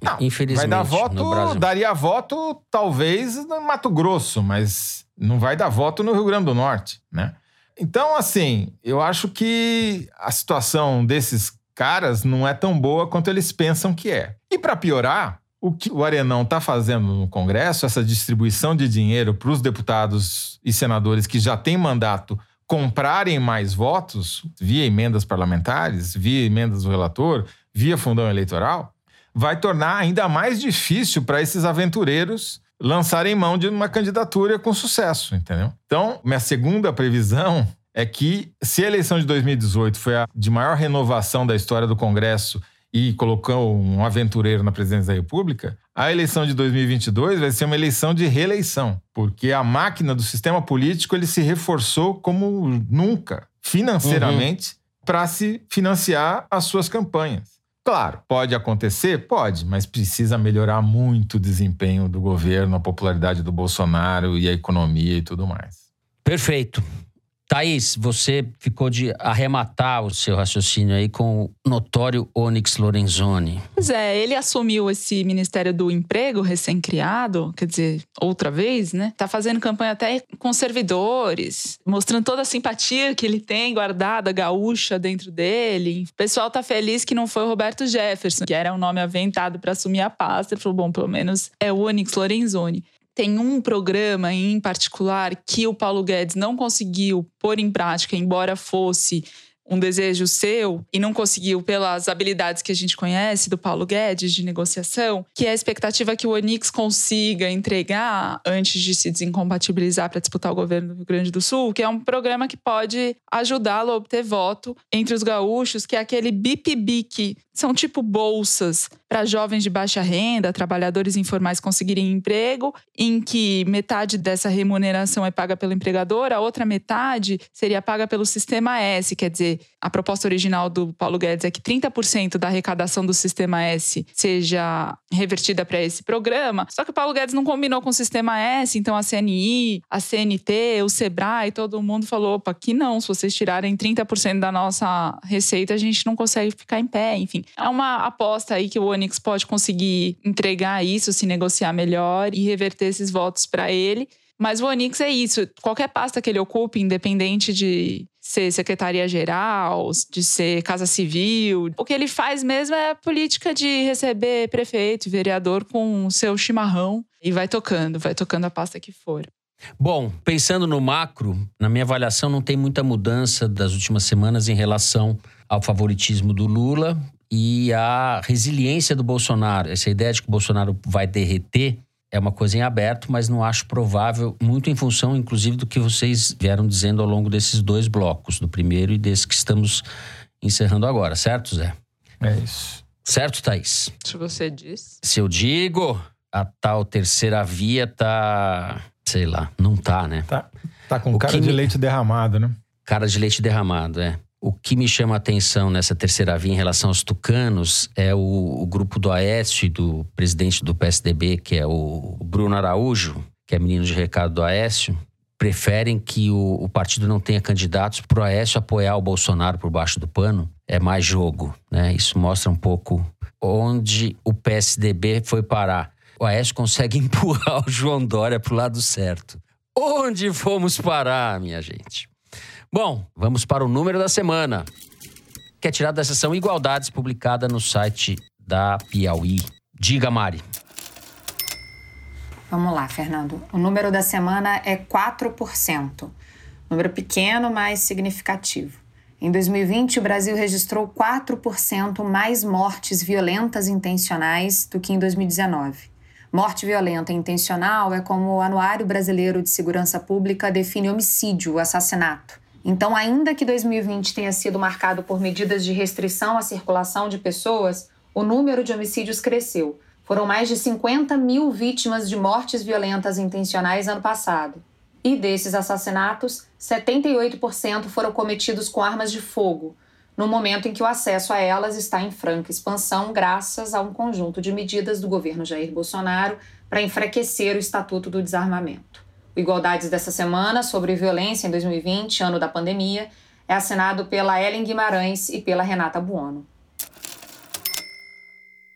Não, Infelizmente. Vai dar voto, daria voto talvez no Mato Grosso, mas não vai dar voto no Rio Grande do Norte, né? Então, assim, eu acho que a situação desses caras não é tão boa quanto eles pensam que é. E para piorar, o que o Arenão está fazendo no Congresso, essa distribuição de dinheiro para os deputados e senadores que já têm mandato comprarem mais votos via emendas parlamentares, via emendas do relator, via fundão eleitoral, vai tornar ainda mais difícil para esses aventureiros lançarem mão de uma candidatura com sucesso, entendeu? Então, minha segunda previsão é que se a eleição de 2018 foi a de maior renovação da história do Congresso e colocou um aventureiro na presidência da República, a eleição de 2022 vai ser uma eleição de reeleição, porque a máquina do sistema político ele se reforçou como nunca financeiramente uhum. para se financiar as suas campanhas. Claro, pode acontecer? Pode, mas precisa melhorar muito o desempenho do governo, a popularidade do Bolsonaro e a economia e tudo mais. Perfeito. Thaís, você ficou de arrematar o seu raciocínio aí com o notório Onyx Lorenzoni. Pois é, ele assumiu esse Ministério do Emprego recém-criado, quer dizer, outra vez, né? Tá fazendo campanha até com servidores, mostrando toda a simpatia que ele tem guardada, gaúcha dentro dele. O pessoal tá feliz que não foi o Roberto Jefferson, que era um nome aventado para assumir a pasta. Ele falou, bom, pelo menos é o Onyx Lorenzoni tem um programa em particular que o Paulo Guedes não conseguiu pôr em prática, embora fosse um desejo seu e não conseguiu pelas habilidades que a gente conhece do Paulo Guedes de negociação, que é a expectativa que o Onix consiga entregar antes de se desincompatibilizar para disputar o governo do Rio Grande do Sul, que é um programa que pode ajudá-lo a obter voto entre os gaúchos, que é aquele BIP-BIC, são tipo bolsas para jovens de baixa renda, trabalhadores informais conseguirem emprego, em que metade dessa remuneração é paga pelo empregador, a outra metade seria paga pelo sistema S, quer dizer, a proposta original do Paulo Guedes é que 30% da arrecadação do sistema S seja revertida para esse programa. Só que o Paulo Guedes não combinou com o sistema S, então a CNI, a CNT, o Sebrae, todo mundo falou: opa, aqui não, se vocês tirarem 30% da nossa receita, a gente não consegue ficar em pé. Enfim, é uma aposta aí que o Onix pode conseguir entregar isso, se negociar melhor e reverter esses votos para ele. Mas o Onix é isso. Qualquer pasta que ele ocupe, independente de ser secretaria-geral, de ser casa civil, o que ele faz mesmo é a política de receber prefeito e vereador com o seu chimarrão e vai tocando, vai tocando a pasta que for. Bom, pensando no macro, na minha avaliação não tem muita mudança das últimas semanas em relação ao favoritismo do Lula e à resiliência do Bolsonaro. Essa ideia de que o Bolsonaro vai derreter é uma coisa em aberto, mas não acho provável, muito em função, inclusive, do que vocês vieram dizendo ao longo desses dois blocos, do primeiro e desse que estamos encerrando agora, certo, Zé? É isso. Certo, Thaís? Se você diz. Se eu digo, a tal terceira via tá. Sei lá, não tá, né? Tá, tá com o cara de me... leite derramado, né? Cara de leite derramado, é. O que me chama a atenção nessa terceira via em relação aos tucanos é o, o grupo do Aécio e do presidente do PSDB, que é o Bruno Araújo, que é menino de recado do Aécio, preferem que o, o partido não tenha candidatos para o Aécio apoiar o Bolsonaro por baixo do pano. É mais jogo, né? Isso mostra um pouco onde o PSDB foi parar. O Aécio consegue (laughs) empurrar o João Dória para o lado certo. Onde fomos parar, minha gente? Bom, vamos para o número da semana, que é tirado da seção Igualdades, publicada no site da Piauí. Diga, Mari. Vamos lá, Fernando. O número da semana é 4%. Número pequeno, mas significativo. Em 2020, o Brasil registrou 4% mais mortes violentas intencionais do que em 2019. Morte violenta intencional é como o Anuário Brasileiro de Segurança Pública define homicídio, assassinato. Então, ainda que 2020 tenha sido marcado por medidas de restrição à circulação de pessoas, o número de homicídios cresceu. Foram mais de 50 mil vítimas de mortes violentas intencionais ano passado. E desses assassinatos, 78% foram cometidos com armas de fogo, no momento em que o acesso a elas está em franca expansão, graças a um conjunto de medidas do governo Jair Bolsonaro para enfraquecer o Estatuto do Desarmamento. Igualdades dessa semana sobre violência em 2020, ano da pandemia, é assinado pela Ellen Guimarães e pela Renata Buono.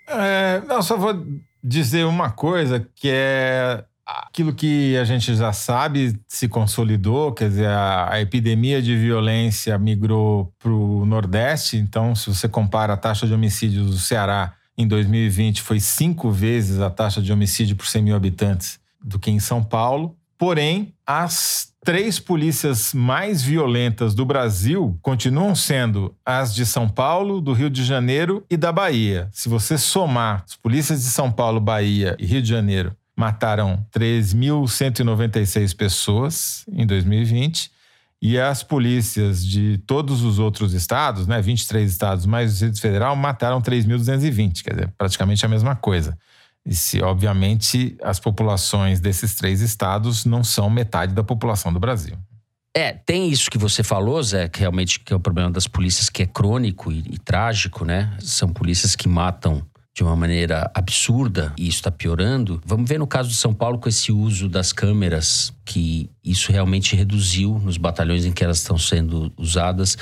É, eu só vou dizer uma coisa que é aquilo que a gente já sabe se consolidou, quer dizer, a, a epidemia de violência migrou para o Nordeste. Então, se você compara a taxa de homicídios do Ceará em 2020, foi cinco vezes a taxa de homicídio por 100 mil habitantes do que em São Paulo. Porém, as três polícias mais violentas do Brasil continuam sendo as de São Paulo, do Rio de Janeiro e da Bahia. Se você somar as polícias de São Paulo, Bahia e Rio de Janeiro, mataram 3.196 pessoas em 2020 e as polícias de todos os outros estados, né, 23 estados mais o Distrito Federal, mataram 3.220, quer dizer, praticamente a mesma coisa. E se, obviamente, as populações desses três estados não são metade da população do Brasil. É, tem isso que você falou, Zé, que realmente que é o problema das polícias, que é crônico e, e trágico, né? São polícias que matam de uma maneira absurda e isso está piorando. Vamos ver no caso de São Paulo com esse uso das câmeras, que isso realmente reduziu nos batalhões em que elas estão sendo usadas,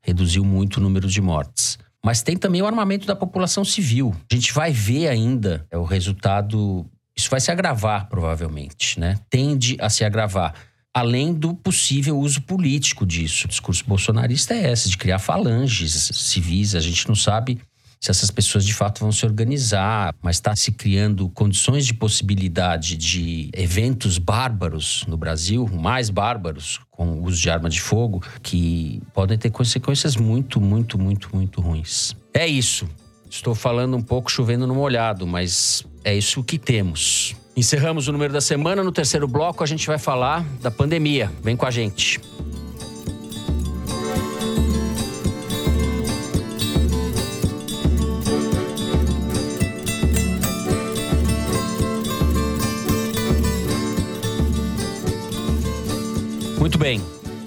reduziu muito o número de mortes. Mas tem também o armamento da população civil. A gente vai ver ainda é, o resultado. Isso vai se agravar, provavelmente, né? Tende a se agravar além do possível uso político disso. O discurso bolsonarista é esse, de criar falanges civis. A gente não sabe se essas pessoas de fato vão se organizar, mas está se criando condições de possibilidade de eventos bárbaros no Brasil, mais bárbaros, com o uso de arma de fogo, que podem ter consequências muito, muito, muito, muito ruins. É isso. Estou falando um pouco chovendo no molhado, mas é isso que temos. Encerramos o número da semana. No terceiro bloco, a gente vai falar da pandemia. Vem com a gente. Muito bem.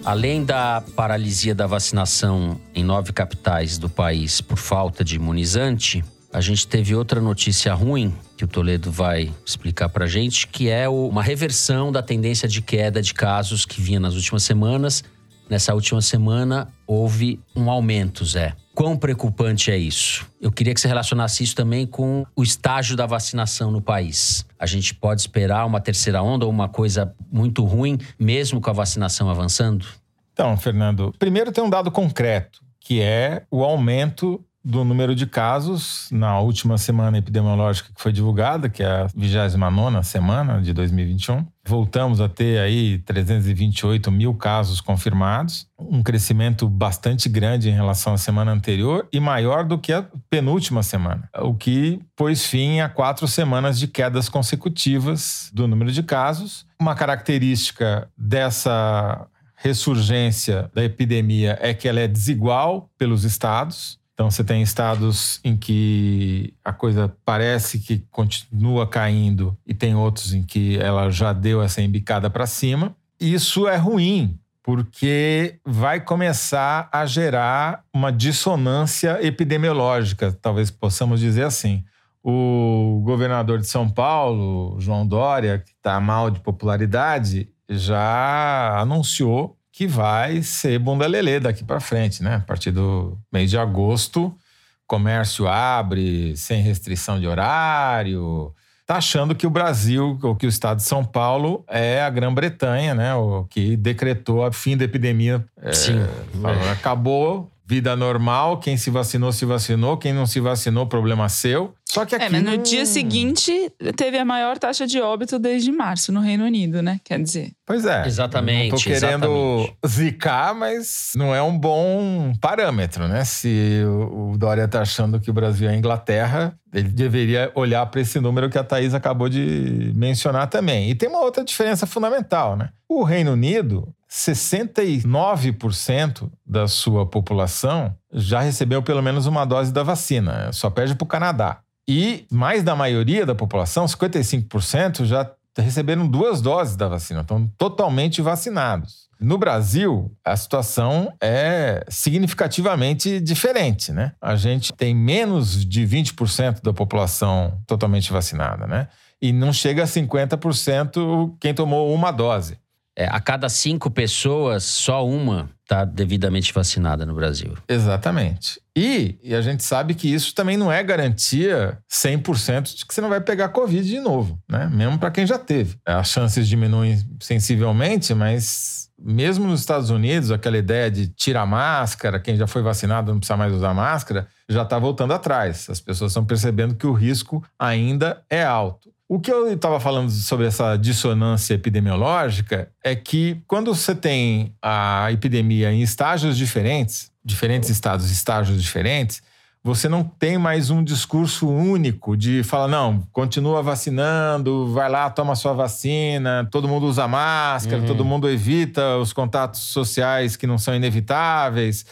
Além da paralisia da vacinação em nove capitais do país por falta de imunizante, a gente teve outra notícia ruim que o Toledo vai explicar para a gente, que é uma reversão da tendência de queda de casos que vinha nas últimas semanas. Nessa última semana houve um aumento, Zé. Quão preocupante é isso? Eu queria que você relacionasse isso também com o estágio da vacinação no país. A gente pode esperar uma terceira onda ou uma coisa muito ruim, mesmo com a vacinação avançando? Então, Fernando, primeiro tem um dado concreto, que é o aumento do número de casos na última semana epidemiológica que foi divulgada, que é a 29 semana de 2021. Voltamos a ter aí 328 mil casos confirmados, um crescimento bastante grande em relação à semana anterior e maior do que a penúltima semana, o que pôs fim a quatro semanas de quedas consecutivas do número de casos. Uma característica dessa ressurgência da epidemia é que ela é desigual pelos estados. Então, você tem estados em que a coisa parece que continua caindo e tem outros em que ela já deu essa embicada para cima. Isso é ruim, porque vai começar a gerar uma dissonância epidemiológica, talvez possamos dizer assim. O governador de São Paulo, João Dória, que está mal de popularidade, já anunciou que vai ser bunda lelê daqui para frente, né? A partir do mês de agosto, comércio abre sem restrição de horário. Tá achando que o Brasil, ou que o estado de São Paulo é a Grã-Bretanha, né? O que decretou a fim da epidemia. Sim. É, acabou, vida normal, quem se vacinou, se vacinou, quem não se vacinou, problema seu. Só que aqui. É, mas no dia seguinte teve a maior taxa de óbito desde março no Reino Unido, né? Quer dizer. Pois é. Exatamente. Não tô querendo exatamente. zicar, mas não é um bom parâmetro, né? Se o Dória tá achando que o Brasil é a Inglaterra, ele deveria olhar para esse número que a Thaís acabou de mencionar também. E tem uma outra diferença fundamental, né? O Reino Unido 69% da sua população já recebeu pelo menos uma dose da vacina, só perde para o Canadá. E mais da maioria da população, 55%, já receberam duas doses da vacina, estão totalmente vacinados. No Brasil, a situação é significativamente diferente, né? A gente tem menos de 20% da população totalmente vacinada, né? E não chega a 50% quem tomou uma dose. É, a cada cinco pessoas, só uma está devidamente vacinada no Brasil. Exatamente. E, e, a gente sabe que isso também não é garantia 100% de que você não vai pegar Covid de novo, né? Mesmo para quem já teve. As chances diminuem sensivelmente, mas mesmo nos Estados Unidos, aquela ideia de tirar máscara, quem já foi vacinado não precisa mais usar máscara, já está voltando atrás. As pessoas estão percebendo que o risco ainda é alto. O que eu estava falando sobre essa dissonância epidemiológica é que quando você tem a epidemia em estágios diferentes, diferentes estados, estágios diferentes, você não tem mais um discurso único de falar, não, continua vacinando, vai lá, toma sua vacina, todo mundo usa máscara, uhum. todo mundo evita os contatos sociais que não são inevitáveis.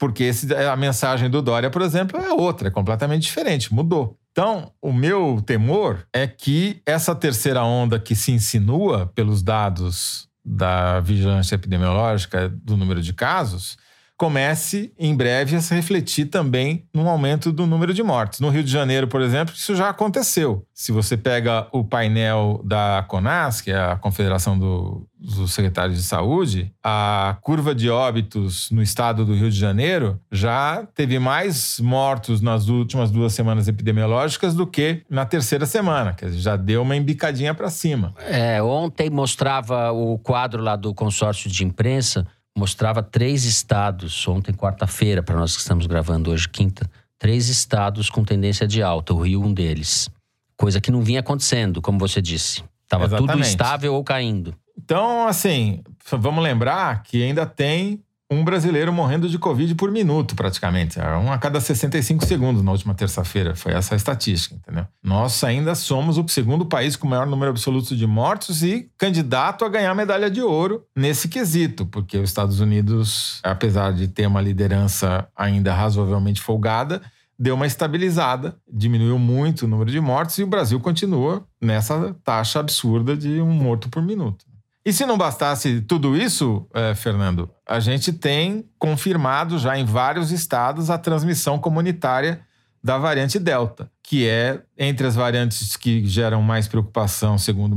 Porque esse, a mensagem do Dória, por exemplo, é outra, é completamente diferente, mudou. Então, o meu temor é que essa terceira onda que se insinua pelos dados da vigilância epidemiológica do número de casos, comece em breve a se refletir também no aumento do número de mortes. No Rio de Janeiro, por exemplo, isso já aconteceu. Se você pega o painel da CONAS, que é a Confederação do, dos Secretários de Saúde, a curva de óbitos no estado do Rio de Janeiro já teve mais mortos nas últimas duas semanas epidemiológicas do que na terceira semana, que já deu uma embicadinha para cima. É, ontem mostrava o quadro lá do consórcio de imprensa mostrava três estados, ontem, quarta-feira, para nós que estamos gravando hoje, quinta, três estados com tendência de alta, o Rio um deles. Coisa que não vinha acontecendo, como você disse. Estava tudo estável ou caindo. Então, assim, vamos lembrar que ainda tem um brasileiro morrendo de Covid por minuto, praticamente. Um a cada 65 segundos na última terça-feira. Foi essa a estatística, entendeu? Nós ainda somos o segundo país com o maior número absoluto de mortos e candidato a ganhar medalha de ouro nesse quesito, porque os Estados Unidos, apesar de ter uma liderança ainda razoavelmente folgada, deu uma estabilizada, diminuiu muito o número de mortes e o Brasil continua nessa taxa absurda de um morto por minuto. E se não bastasse tudo isso, é, Fernando, a gente tem confirmado já em vários estados a transmissão comunitária da variante Delta, que é entre as variantes que geram mais preocupação, segundo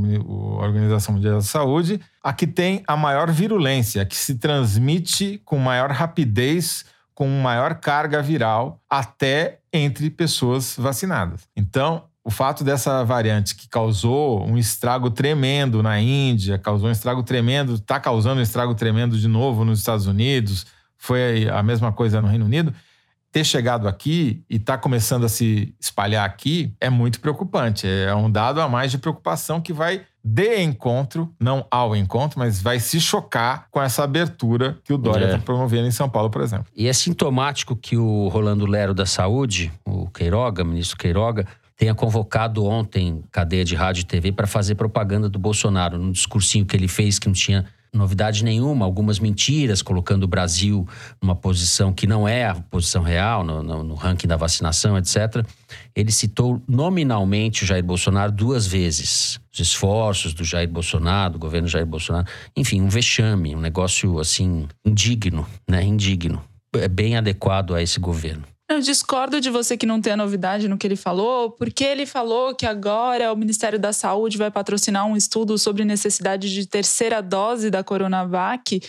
a Organização Mundial da Saúde, a que tem a maior virulência, a que se transmite com maior rapidez, com maior carga viral, até entre pessoas vacinadas. Então, o fato dessa variante que causou um estrago tremendo na Índia, causou um estrago tremendo, está causando um estrago tremendo de novo nos Estados Unidos, foi a mesma coisa no Reino Unido, ter chegado aqui e está começando a se espalhar aqui é muito preocupante. É um dado a mais de preocupação que vai de encontro, não ao encontro, mas vai se chocar com essa abertura que o Dória está é. promovendo em São Paulo, por exemplo. E é sintomático que o Rolando Lero da Saúde, o Queiroga, ministro Queiroga, tenha convocado ontem cadeia de rádio e TV para fazer propaganda do Bolsonaro, num discursinho que ele fez que não tinha novidade nenhuma, algumas mentiras, colocando o Brasil numa posição que não é a posição real, no, no, no, ranking da vacinação, etc. Ele citou nominalmente o Jair Bolsonaro duas vezes. Os esforços do Jair Bolsonaro, do governo Jair Bolsonaro. Enfim, um vexame, um negócio assim, indigno, né? Indigno. É bem adequado a esse governo. Eu discordo de você que não tem a novidade no que ele falou, porque ele falou que agora o Ministério da Saúde vai patrocinar um estudo sobre necessidade de terceira dose da Coronavac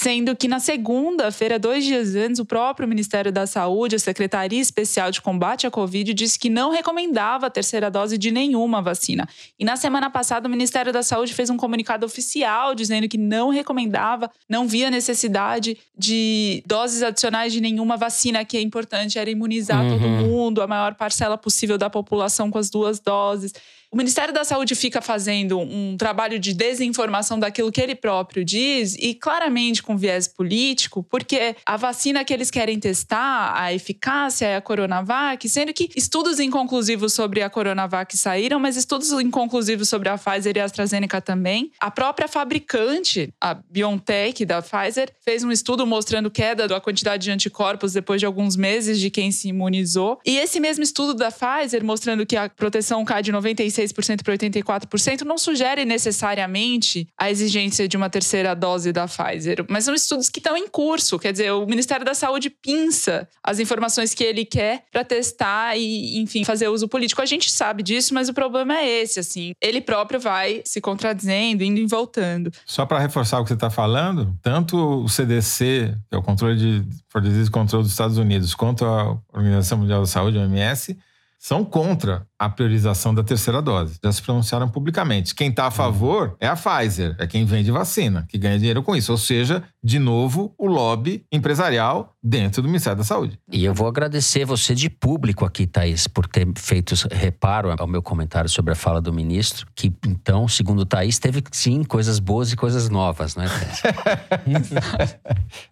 Sendo que na segunda-feira, dois dias antes, o próprio Ministério da Saúde, a Secretaria Especial de Combate à Covid, disse que não recomendava a terceira dose de nenhuma vacina. E na semana passada, o Ministério da Saúde fez um comunicado oficial dizendo que não recomendava, não via necessidade de doses adicionais de nenhuma vacina, que é importante, era imunizar uhum. todo mundo, a maior parcela possível da população com as duas doses. O Ministério da Saúde fica fazendo um trabalho de desinformação daquilo que ele próprio diz e claramente com viés político, porque a vacina que eles querem testar, a eficácia é a Coronavac, sendo que estudos inconclusivos sobre a Coronavac saíram, mas estudos inconclusivos sobre a Pfizer e a AstraZeneca também. A própria fabricante, a BioNTech da Pfizer, fez um estudo mostrando queda da quantidade de anticorpos depois de alguns meses de quem se imunizou. E esse mesmo estudo da Pfizer mostrando que a proteção cai de 96 86% para 84%, não sugere necessariamente a exigência de uma terceira dose da Pfizer. Mas são estudos que estão em curso. Quer dizer, o Ministério da Saúde pinça as informações que ele quer para testar e, enfim, fazer uso político. A gente sabe disso, mas o problema é esse, assim. Ele próprio vai se contradizendo, indo e voltando. Só para reforçar o que você está falando, tanto o CDC, que é o controle de for Disease Control dos Estados Unidos, quanto a Organização Mundial da Saúde, OMS, são contra a priorização da terceira dose. Já se pronunciaram publicamente. Quem está a favor é a Pfizer, é quem vende vacina, que ganha dinheiro com isso. Ou seja, de novo, o lobby empresarial dentro do Ministério da Saúde. E eu vou agradecer você de público aqui, Thaís, por ter feito reparo ao meu comentário sobre a fala do ministro, que então, segundo Thaís, teve sim coisas boas e coisas novas, né, (laughs)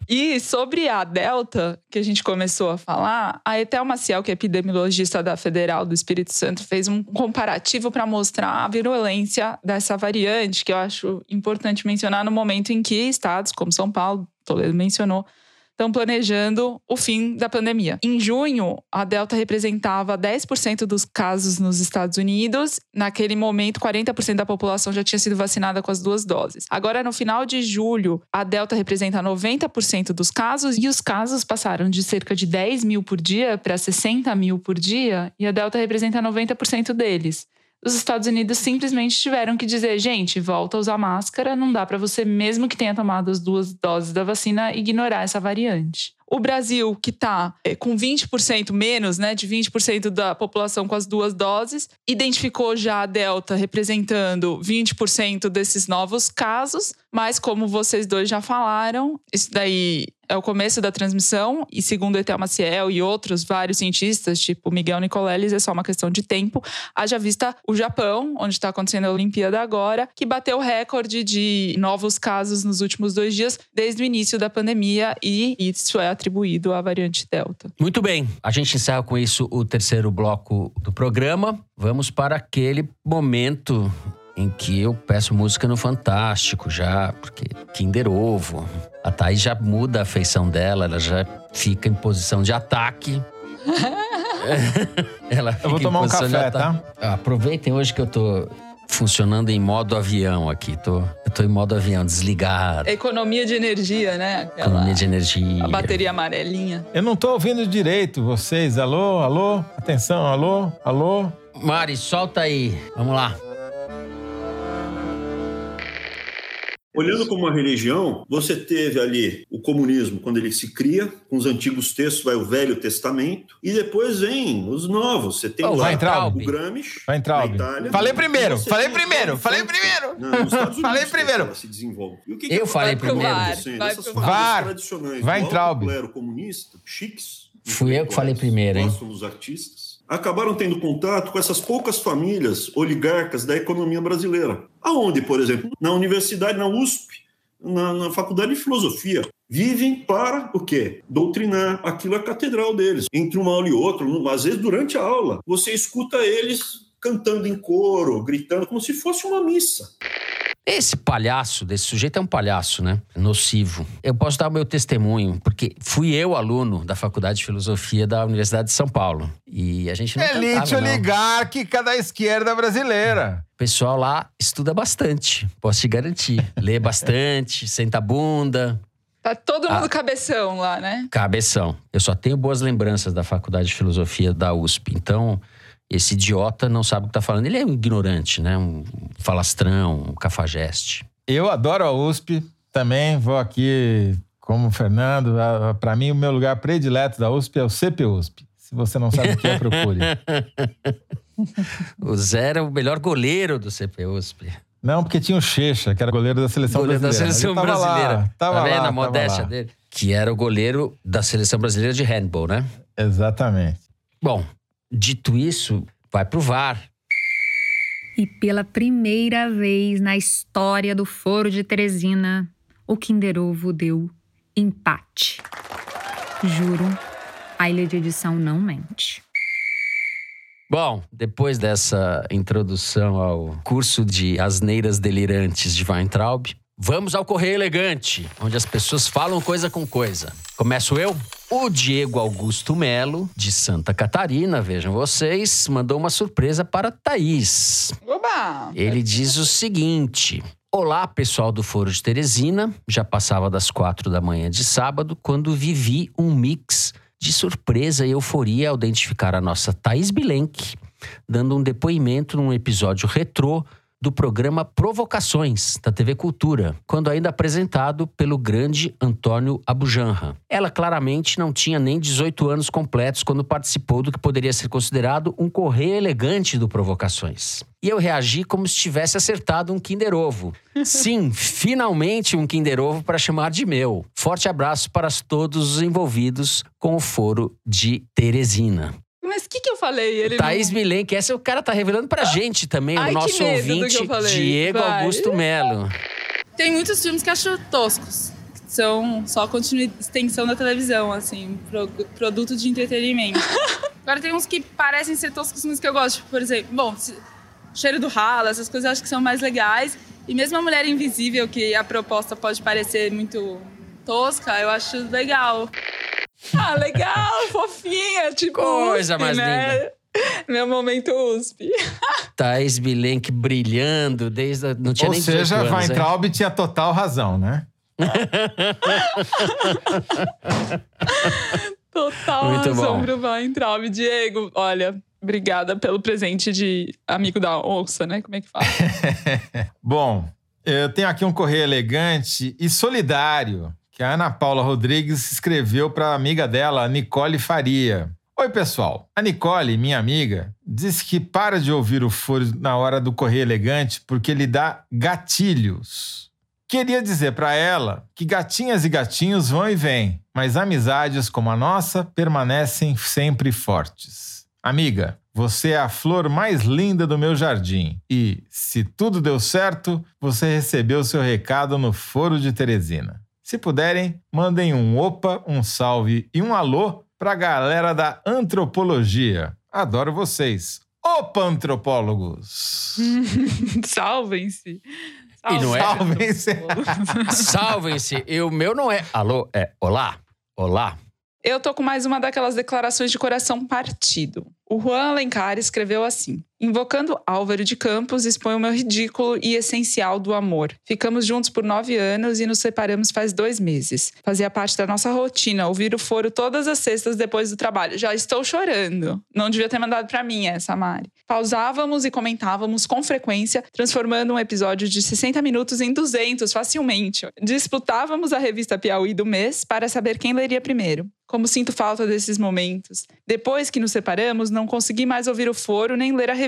E sobre a Delta, que a gente começou a falar, a Etel Maciel, que é epidemiologista da Federal do Espírito Santo, fez um comparativo para mostrar a virulência dessa variante, que eu acho importante mencionar no momento em que estados como São Paulo, Toledo mencionou, estão planejando o fim da pandemia. Em junho, a Delta representava 10% dos casos nos Estados Unidos. Naquele momento, 40% da população já tinha sido vacinada com as duas doses. Agora, no final de julho, a Delta representa 90% dos casos e os casos passaram de cerca de 10 mil por dia para 60 mil por dia e a Delta representa 90% deles os Estados Unidos simplesmente tiveram que dizer: gente, volta a usar máscara, não dá para você, mesmo que tenha tomado as duas doses da vacina, ignorar essa variante. O Brasil, que está é, com 20% menos, né, de 20% da população com as duas doses, identificou já a Delta representando 20% desses novos casos, mas como vocês dois já falaram, isso daí é o começo da transmissão e segundo Etel Maciel e outros vários cientistas, tipo Miguel Nicoleles, é só uma questão de tempo. Haja vista o Japão, onde está acontecendo a Olimpíada agora, que bateu o recorde de novos casos nos últimos dois dias desde o início da pandemia e isso é atribuído à variante Delta. Muito bem, a gente encerra com isso o terceiro bloco do programa. Vamos para aquele momento em que eu peço música no Fantástico já, porque Kinder Ovo. A Thaís já muda a feição dela, ela já fica em posição de ataque. (laughs) ela eu vou tomar um café, tá? Aproveitem hoje que eu tô funcionando em modo avião aqui. Tô, eu tô em modo avião, desligado. Economia de energia, né? Aquela, Economia de energia. A bateria amarelinha. Eu não tô ouvindo direito vocês. Alô, alô? Atenção, alô, alô? Mari, solta aí. Vamos lá. Olhando como uma religião, você teve ali o comunismo quando ele se cria, com os antigos textos, vai o Velho Testamento, e depois vem os novos. Você tem oh, lá entrar, o Gramsci, vai entrar, na Itália. Falei primeiro, falei primeiro, falei primeiro. Não, nos Estados (laughs) Unidos, falei primeiro. Ela se desenvolve. E o que Eu que falei primeiro. Vai Essas VAR. tradicionais vai entrar, o chiques. Fui eu que falei primeiro, hein? Gostam dos artistas acabaram tendo contato com essas poucas famílias oligarcas da economia brasileira. Aonde, por exemplo? Na universidade, na USP, na, na faculdade de filosofia. Vivem para o quê? Doutrinar. Aquilo é a catedral deles. Entre uma aula e outra, às vezes durante a aula, você escuta eles cantando em coro, gritando, como se fosse uma missa. Esse palhaço, desse sujeito é um palhaço, né? Nocivo. Eu posso dar o meu testemunho, porque fui eu aluno da Faculdade de Filosofia da Universidade de São Paulo. E a gente não Elite cantava, não. oligárquica da esquerda brasileira. O pessoal lá estuda bastante, posso te garantir. Lê (laughs) bastante, senta a bunda, Tá todo mundo ah, cabeção lá, né? Cabeção. Eu só tenho boas lembranças da Faculdade de Filosofia da USP. Então, esse idiota não sabe o que está falando. Ele é um ignorante, né? Um falastrão, um cafajeste. Eu adoro a USP. Também vou aqui como o Fernando. Para mim, o meu lugar predileto da USP é o CPUSP. Se você não sabe o que é, procure. (laughs) o Zé era o melhor goleiro do CPUSP. Não, porque tinha o Checha, que era goleiro da seleção goleiro brasileira. da seleção tava brasileira. Lá, tava tá vendo lá, a modéstia dele? Que era o goleiro da seleção brasileira de handball, né? Exatamente. Bom, Dito isso, vai pro VAR. E pela primeira vez na história do Foro de Teresina, o Kinder Ovo deu empate. Juro, a ilha de edição não mente. Bom, depois dessa introdução ao curso de asneiras delirantes de Weintraub, vamos ao Correio Elegante, onde as pessoas falam coisa com coisa. Começo eu? O Diego Augusto Melo, de Santa Catarina, vejam vocês, mandou uma surpresa para Thaís. Oba! Ele diz o seguinte: Olá, pessoal do Foro de Teresina. Já passava das quatro da manhã de sábado quando vivi um mix de surpresa e euforia ao identificar a nossa Thaís Bilenque dando um depoimento num episódio retrô do programa Provocações, da TV Cultura, quando ainda apresentado pelo grande Antônio Abujanra. Ela claramente não tinha nem 18 anos completos quando participou do que poderia ser considerado um correio elegante do Provocações. E eu reagi como se tivesse acertado um Kinder Ovo. (laughs) Sim, finalmente um Kinder Ovo para chamar de meu. Forte abraço para todos os envolvidos com o foro de Teresina. O que, que eu falei? Ele Thaís não... Milen, que essa o cara tá revelando pra gente também, Ai, o nosso ouvinte, Diego Vai. Augusto Melo. Tem muitos filmes que acho toscos. Que são só extensão da televisão, assim, pro... produto de entretenimento. (laughs) Agora tem uns que parecem ser toscos, mas que eu gosto. Por exemplo, bom, cheiro do ralo, essas coisas eu acho que são mais legais. E mesmo a Mulher Invisível, que a proposta pode parecer muito tosca, eu acho legal. Ah, legal, fofinha, tipo. Coisa USP, mais né? linda. Meu momento USP. Thaís Bilenque brilhando desde. a- Não tinha Ou nem 18 seja, anos, hein? Weintraub tinha total razão, né? (laughs) Total Muito razão bom. pro Weintraub. Diego, olha, obrigada pelo presente de amigo da onça, né? Como é que fala? (laughs) Bom, eu tenho aqui um correio elegante e solidário que a Ana Paula Rodrigues escreveu para a amiga dela, Nicole Faria. Oi, pessoal. A Nicole, minha amiga, disse que para de ouvir o foro na hora do correio elegante porque lhe dá gatilhos. Queria dizer para ela que gatinhas e gatinhos vão e vêm, mas amizades como a nossa permanecem sempre fortes. Amiga, você é a flor mais linda do meu jardim e, se tudo deu certo, você recebeu seu recado no Foro de Teresina. Se puderem, mandem um opa, um salve e um alô pra galera da antropologia. Adoro vocês. Opa, antropólogos! (laughs) Salvem-se. E não é- Salvem-se. (laughs) Salvem-se. E o meu não é alô, é olá. Olá. Eu tô com mais uma daquelas declarações de coração partido. O Juan Alencar escreveu assim: Invocando Álvaro de Campos, expõe o meu ridículo e essencial do amor. Ficamos juntos por nove anos e nos separamos faz dois meses. Fazia parte da nossa rotina ouvir o foro todas as sextas depois do trabalho. Já estou chorando. Não devia ter mandado pra mim essa, Mari. Pausávamos e comentávamos com frequência, transformando um episódio de 60 minutos em 200 facilmente. Disputávamos a revista Piauí do mês para saber quem leria primeiro. Como sinto falta desses momentos. Depois que nos separamos, não consegui mais ouvir o foro nem ler a revista.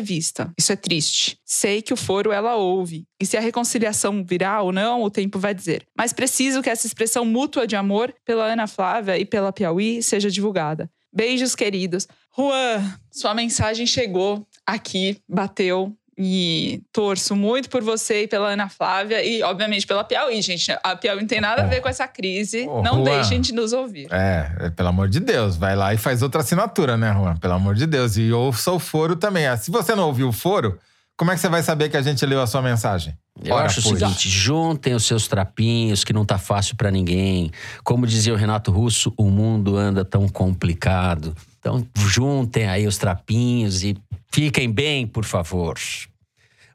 Isso é triste. Sei que o foro ela ouve. E se a reconciliação virá ou não, o tempo vai dizer. Mas preciso que essa expressão mútua de amor pela Ana Flávia e pela Piauí seja divulgada. Beijos, queridos. Juan, sua mensagem chegou aqui, bateu. E torço muito por você e pela Ana Flávia e, obviamente, pela Piauí, gente. A Piauí não tem nada a ver com essa crise. Ô, não Juan. deixem de nos ouvir. É, é, pelo amor de Deus, vai lá e faz outra assinatura, né, Juan? Pelo amor de Deus. E ouça o foro também. Ah, Se você não ouviu o foro, como é que você vai saber que a gente leu a sua mensagem? Eu Ora, acho o pois. seguinte: juntem os seus trapinhos, que não tá fácil pra ninguém. Como dizia o Renato Russo, o mundo anda tão complicado. Então, juntem aí os trapinhos e fiquem bem, por favor.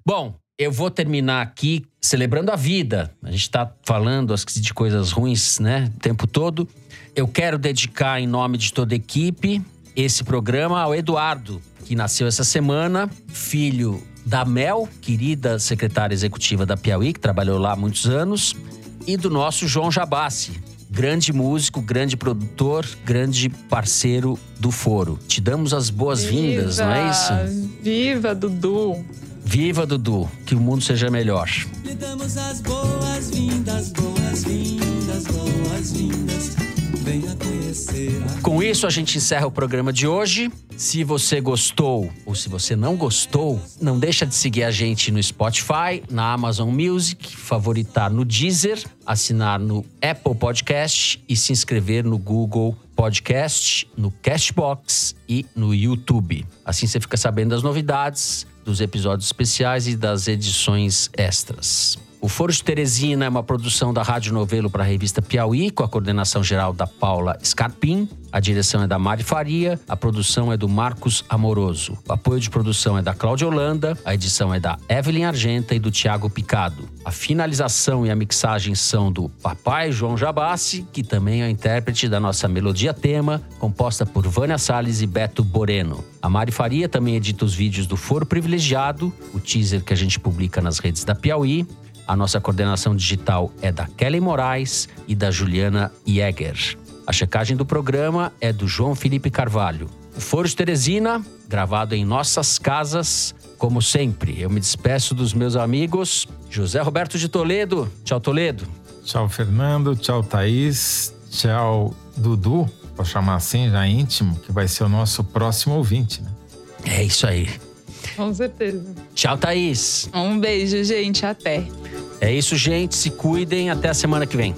Bom, eu vou terminar aqui celebrando a vida. A gente tá falando de coisas ruins, né, o tempo todo. Eu quero dedicar, em nome de toda a equipe, esse programa ao Eduardo, que nasceu essa semana, filho da Mel, querida secretária executiva da Piauí, que trabalhou lá há muitos anos, e do nosso João Jabassi, grande músico, grande produtor, grande parceiro do Foro. Te damos as boas-vindas, não é isso? Viva, Dudu! Viva, Dudu. Que o mundo seja melhor. Lhe damos as boas-vindas, boas-vindas, boas-vindas. Com isso, a gente encerra o programa de hoje. Se você gostou ou se você não gostou, não deixa de seguir a gente no Spotify, na Amazon Music, favoritar no Deezer, assinar no Apple Podcast e se inscrever no Google Podcast, no Cashbox e no YouTube. Assim você fica sabendo das novidades, dos episódios especiais e das edições extras. O Foro de Teresina é uma produção da Rádio Novelo para a revista Piauí, com a coordenação geral da Paula Scarpim. A direção é da Mari Faria, a produção é do Marcos Amoroso. O apoio de produção é da Cláudia Holanda, a edição é da Evelyn Argenta e do Tiago Picado. A finalização e a mixagem são do Papai João Jabassi, que também é o intérprete da nossa melodia tema, composta por Vânia Salles e Beto Boreno. A Mari Faria também edita os vídeos do Foro Privilegiado, o teaser que a gente publica nas redes da Piauí. A nossa coordenação digital é da Kelly Moraes e da Juliana Jäger. A checagem do programa é do João Felipe Carvalho. O Foro de Teresina, gravado em nossas casas, como sempre. Eu me despeço dos meus amigos. José Roberto de Toledo. Tchau, Toledo. Tchau, Fernando. Tchau, Thaís. Tchau, Dudu. Vou chamar assim, já íntimo, que vai ser o nosso próximo ouvinte, né? É isso aí. Com certeza. Tchau, Thaís. Um beijo, gente. Até. É isso, gente. Se cuidem. Até a semana que vem.